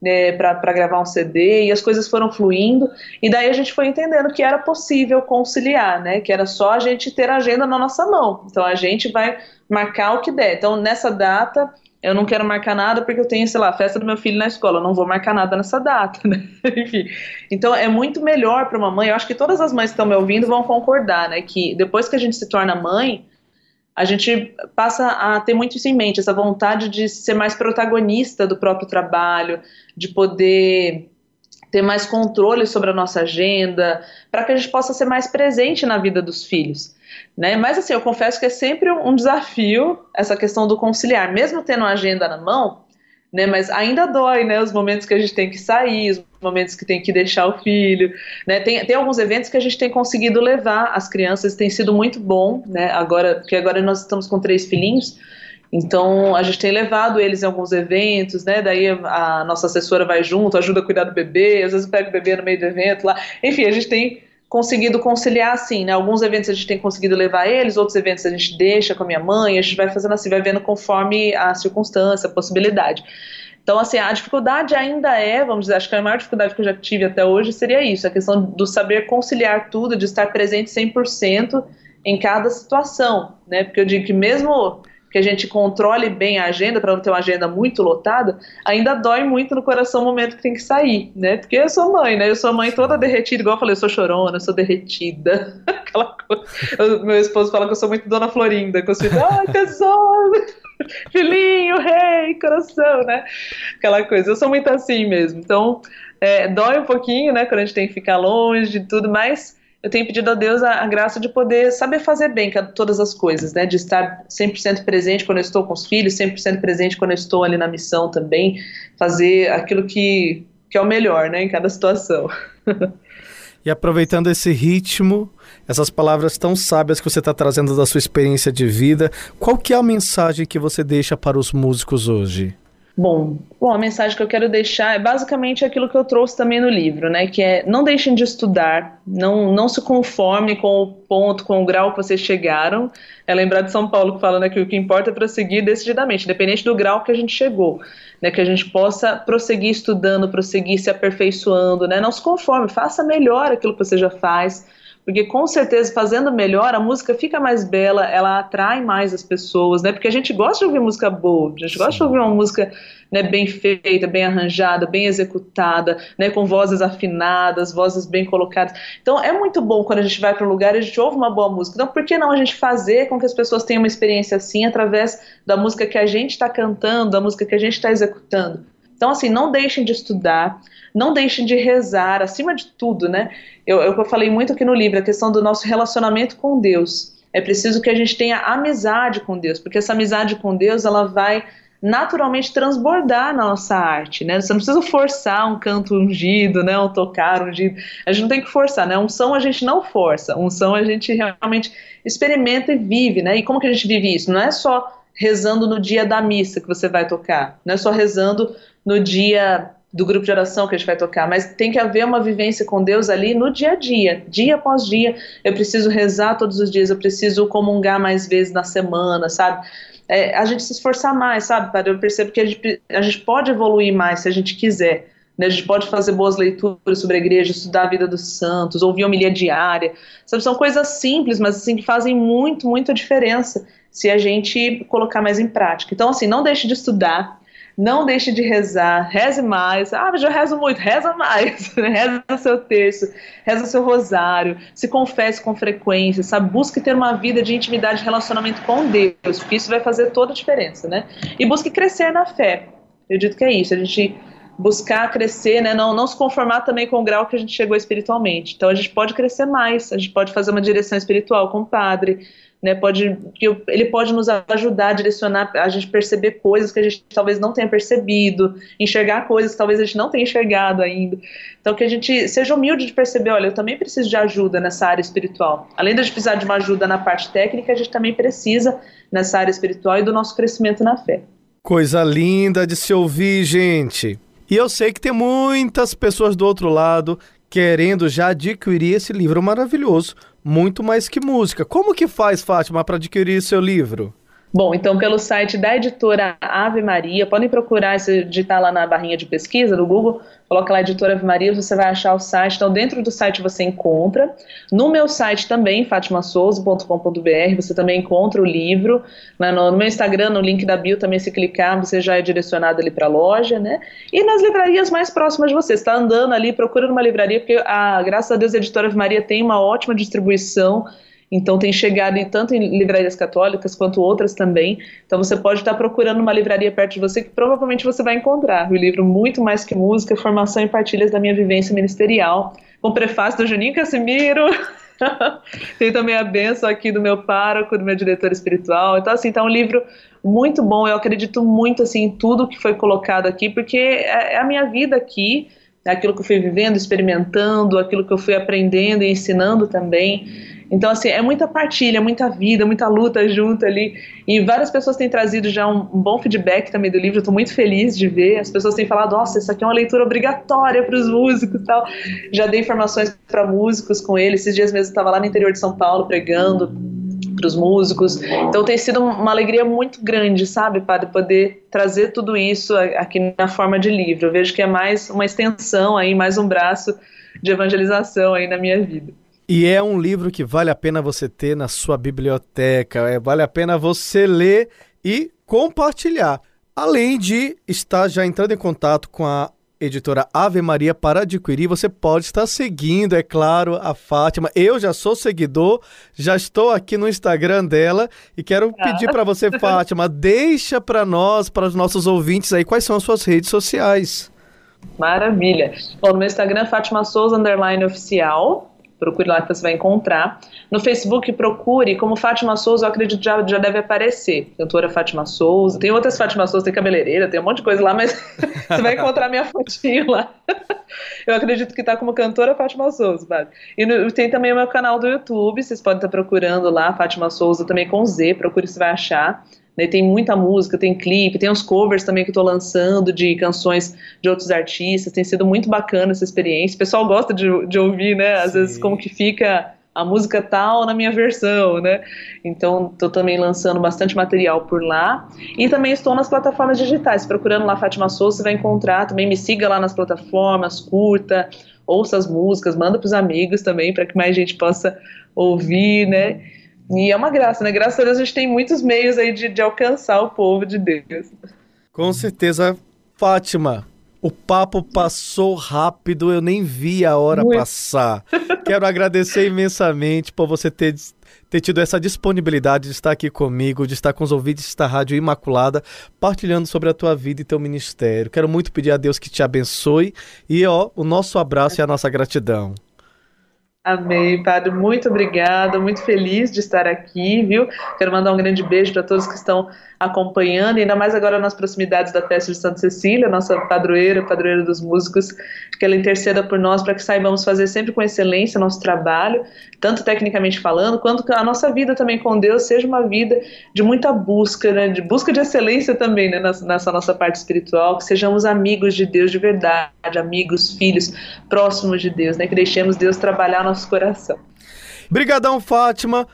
S2: Né, para gravar um CD e as coisas foram fluindo e daí a gente foi entendendo que era possível conciliar, né, que era só a gente ter a agenda na nossa mão. Então a gente vai marcar o que der. Então nessa data eu não quero marcar nada porque eu tenho, sei lá, festa do meu filho na escola, eu não vou marcar nada nessa data, [LAUGHS] né? Enfim. Então é muito melhor para uma mãe, eu acho que todas as mães que estão me ouvindo vão concordar, né, que depois que a gente se torna mãe, a gente passa a ter muito isso em mente, essa vontade de ser mais protagonista do próprio trabalho, de poder ter mais controle sobre a nossa agenda, para que a gente possa ser mais presente na vida dos filhos. Né? Mas assim, eu confesso que é sempre um desafio essa questão do conciliar, mesmo tendo a agenda na mão, né? Mas ainda dói, né? Os momentos que a gente tem que sair, os momentos que tem que deixar o filho, né? Tem, tem alguns eventos que a gente tem conseguido levar as crianças, tem sido muito bom, né? Agora, porque agora nós estamos com três filhinhos, então a gente tem levado eles em alguns eventos, né? Daí a nossa assessora vai junto, ajuda a cuidar do bebê, às vezes pega o bebê no meio do evento lá. Enfim, a gente tem conseguido conciliar assim, né? Alguns eventos a gente tem conseguido levar eles, outros eventos a gente deixa com a minha mãe, a gente vai fazendo assim, vai vendo conforme a circunstância, a possibilidade. Então, assim, a dificuldade ainda é, vamos dizer, acho que a maior dificuldade que eu já tive até hoje seria isso, a questão do saber conciliar tudo, de estar presente 100% em cada situação, né? Porque eu digo que mesmo que a gente controle bem a agenda para não ter uma agenda muito lotada, ainda dói muito no coração o momento que tem que sair, né? Porque eu sou mãe, né? Eu sou mãe toda derretida, igual eu falei, eu sou chorona, eu sou derretida. [LAUGHS] Aquela coisa. meu esposo fala que eu sou muito dona Florinda, que eu sou, ai, tesouro, [LAUGHS] filhinho, rei, coração, né? Aquela coisa. Eu sou muito assim mesmo. Então, é, dói um pouquinho, né, quando a gente tem que ficar longe de tudo, mas eu tenho pedido a Deus a, a, graça de poder saber fazer bem todas as coisas, né? De estar 100% presente quando eu estou com os filhos, 100% presente quando eu estou ali na missão também, fazer aquilo que, que é o melhor, né? Em cada situação.
S1: e aproveitando esse ritmo, essas palavras tão sábias que você está trazendo da sua experiência de vida, qual que é a mensagem que você deixa para os músicos hoje?
S2: Bom, bom, a mensagem que eu quero deixar é basicamente aquilo que eu trouxe também no livro, né? Que é não deixem de estudar, não, não se conforme com o ponto, com o grau que vocês chegaram. É lembrar de São Paulo que fala né, que o que importa é prosseguir decididamente, independente do grau que a gente chegou, né? Que a gente possa prosseguir estudando, prosseguir se aperfeiçoando, né? Não se conforme, faça melhor aquilo que você já faz porque com certeza fazendo melhor a música fica mais bela, ela atrai mais as pessoas, né? Porque a gente gosta de ouvir música boa, a gente Sim. gosta de ouvir uma música né, bem feita, bem arranjada, bem executada, né, com vozes afinadas, vozes bem colocadas. Então é muito bom quando a gente vai para um lugar e a gente ouve uma boa música. Então por que não a gente fazer com que as pessoas tenham uma experiência assim através da música que a gente está cantando, da música que a gente está executando? Então assim, não deixem de estudar, não deixem de rezar, acima de tudo, né? Eu, eu falei muito aqui no livro, a questão do nosso relacionamento com Deus. É preciso que a gente tenha amizade com Deus, porque essa amizade com Deus, ela vai naturalmente transbordar na nossa arte, né? Você não precisa forçar um canto ungido, né? Um tocar ungido. A gente não tem que forçar, né? Som a gente não força, som a gente realmente experimenta e vive, né? E como que a gente vive isso? Não é só rezando no dia da missa que você vai tocar, não é só rezando no dia do grupo de oração que a gente vai tocar, mas tem que haver uma vivência com Deus ali no dia a dia, dia após dia. Eu preciso rezar todos os dias, eu preciso comungar mais vezes na semana, sabe? É, a gente se esforçar mais, sabe, Padre? Eu percebo que a gente, a gente pode evoluir mais se a gente quiser. Né? A gente pode fazer boas leituras sobre a igreja, estudar a vida dos santos, ouvir homilia diária. Sabe? São coisas simples, mas assim, que fazem muito, muita diferença se a gente colocar mais em prática. Então, assim, não deixe de estudar, não deixe de rezar, reze mais. Ah, mas eu rezo muito, reza mais. [LAUGHS] reza o seu terço, reza o seu rosário, se confesse com frequência, sabe? Busque ter uma vida de intimidade e relacionamento com Deus, porque isso vai fazer toda a diferença, né? E busque crescer na fé. Eu acredito que é isso, a gente buscar crescer, né? Não, não se conformar também com o grau que a gente chegou espiritualmente. Então a gente pode crescer mais, a gente pode fazer uma direção espiritual com o padre, né, pode, ele pode nos ajudar a direcionar, a gente perceber coisas que a gente talvez não tenha percebido, enxergar coisas que talvez a gente não tenha enxergado ainda. Então, que a gente seja humilde de perceber, olha, eu também preciso de ajuda nessa área espiritual. Além de a gente precisar de uma ajuda na parte técnica, a gente também precisa nessa área espiritual e do nosso crescimento na fé.
S1: Coisa linda de se ouvir, gente. E eu sei que tem muitas pessoas do outro lado querendo já adquirir esse livro maravilhoso, muito mais que música. Como que faz, Fátima, para adquirir seu livro?
S2: Bom, então pelo site da editora Ave Maria, podem procurar, se digitar lá na barrinha de pesquisa do Google, coloca lá editora Ave Maria, você vai achar o site. Então dentro do site você encontra. No meu site também, fatimasouza.com.br, você também encontra o livro. No, meu Instagram, no link da bio também, se clicar, você já é direcionado ali para a loja, né? E nas livrarias mais próximas de você. está andando ali, procura numa livraria, porque a, graças a Deus a editora Ave Maria tem uma ótima distribuição então tem chegado em, tanto em livrarias católicas quanto outras também. Então você pode estar procurando uma livraria perto de você que provavelmente você vai encontrar o livro Muito Mais Que Música, Formação e Partilhas da Minha Vivência Ministerial, com prefácio do Juninho Casimiro. [LAUGHS] tem também a benção aqui do meu pároco, do meu diretor espiritual. Então, assim, tá um livro muito bom. Eu acredito muito, assim, em tudo que foi colocado aqui, porque é, é a minha vida aqui, é aquilo que eu fui vivendo, experimentando, aquilo que eu fui aprendendo e ensinando também. Então, assim, é muita partilha, muita vida, muita luta junto ali. E várias pessoas têm trazido já um, um bom feedback também do livro, eu estou muito feliz de ver. As pessoas têm falado, nossa, isso aqui é uma leitura obrigatória para os músicos e tal. Já dei informações para músicos com ele. Esses dias mesmo eu estava lá no interior de São Paulo pregando para os músicos. Então tem sido uma alegria muito grande, sabe, para poder trazer tudo isso aqui na forma de livro. Eu vejo que é mais uma extensão aí, mais um braço de evangelização aí na minha vida.
S1: E é um livro que vale a pena você ter na sua biblioteca, é, vale a pena você ler e compartilhar. Além de estar já entrando em contato com a editora Ave Maria para adquirir, você pode estar seguindo, é claro, a Fátima. Eu já sou seguidor, já estou aqui no Instagram dela e quero ah. pedir para você, [LAUGHS] Fátima, deixa para nós, para os nossos ouvintes aí, quais são as suas redes sociais.
S2: Maravilha. Bom, no meu Instagram Fátima Souza, underline oficial procure lá que você vai encontrar. No Facebook, procure, como Fátima Souza, eu acredito que já, já deve aparecer. Cantora Fátima Souza. Tem outras Fátima Souza, tem cabeleireira, tem um monte de coisa lá, mas [LAUGHS] você vai encontrar minha fotinho lá. [LAUGHS] eu acredito que está como cantora Fátima Souza, sabe? E no, tem também o meu canal do YouTube, vocês podem estar procurando lá, Fátima Souza também com Z, procure se vai achar. Né? Tem muita música, tem clipe, tem os covers também que eu tô lançando de canções de outros artistas. Tem sido muito bacana essa experiência. O pessoal gosta de, de ouvir, né? Às Sim. vezes como que fica a música tal na minha versão, né? Então, estou também lançando bastante material por lá. E também estou nas plataformas digitais, procurando lá Fátima Souza, você vai encontrar. Também me siga lá nas plataformas, curta, ouça as músicas, manda para os amigos também, para que mais gente possa ouvir, né? E é uma graça, né? Graças a Deus a gente tem muitos meios aí de, de alcançar o povo de Deus.
S1: Com certeza, Fátima, o papo passou rápido, eu nem vi a hora Muito. passar. Quero agradecer imensamente por você ter, ter tido essa disponibilidade de estar aqui comigo, de estar com os ouvintes da Rádio Imaculada, partilhando sobre a tua vida e teu ministério. Quero muito pedir a Deus que te abençoe e ó, o nosso abraço e a nossa gratidão.
S2: Amém, Padre. Muito obrigada, muito feliz de estar aqui, viu? Quero mandar um grande beijo para todos que estão acompanhando, ainda mais agora nas proximidades da festa de Santa Cecília, nossa padroeira, padroeira dos músicos, que ela interceda por nós para que saibamos fazer sempre com excelência nosso trabalho, tanto tecnicamente falando, quanto que a nossa vida também com Deus seja uma vida de muita busca, né, de busca de excelência também, né, nessa nossa parte espiritual, que sejamos amigos de Deus de verdade, amigos, filhos, próximos de Deus, né, que deixemos Deus trabalhar nosso coração.
S1: Brigadão, Fátima.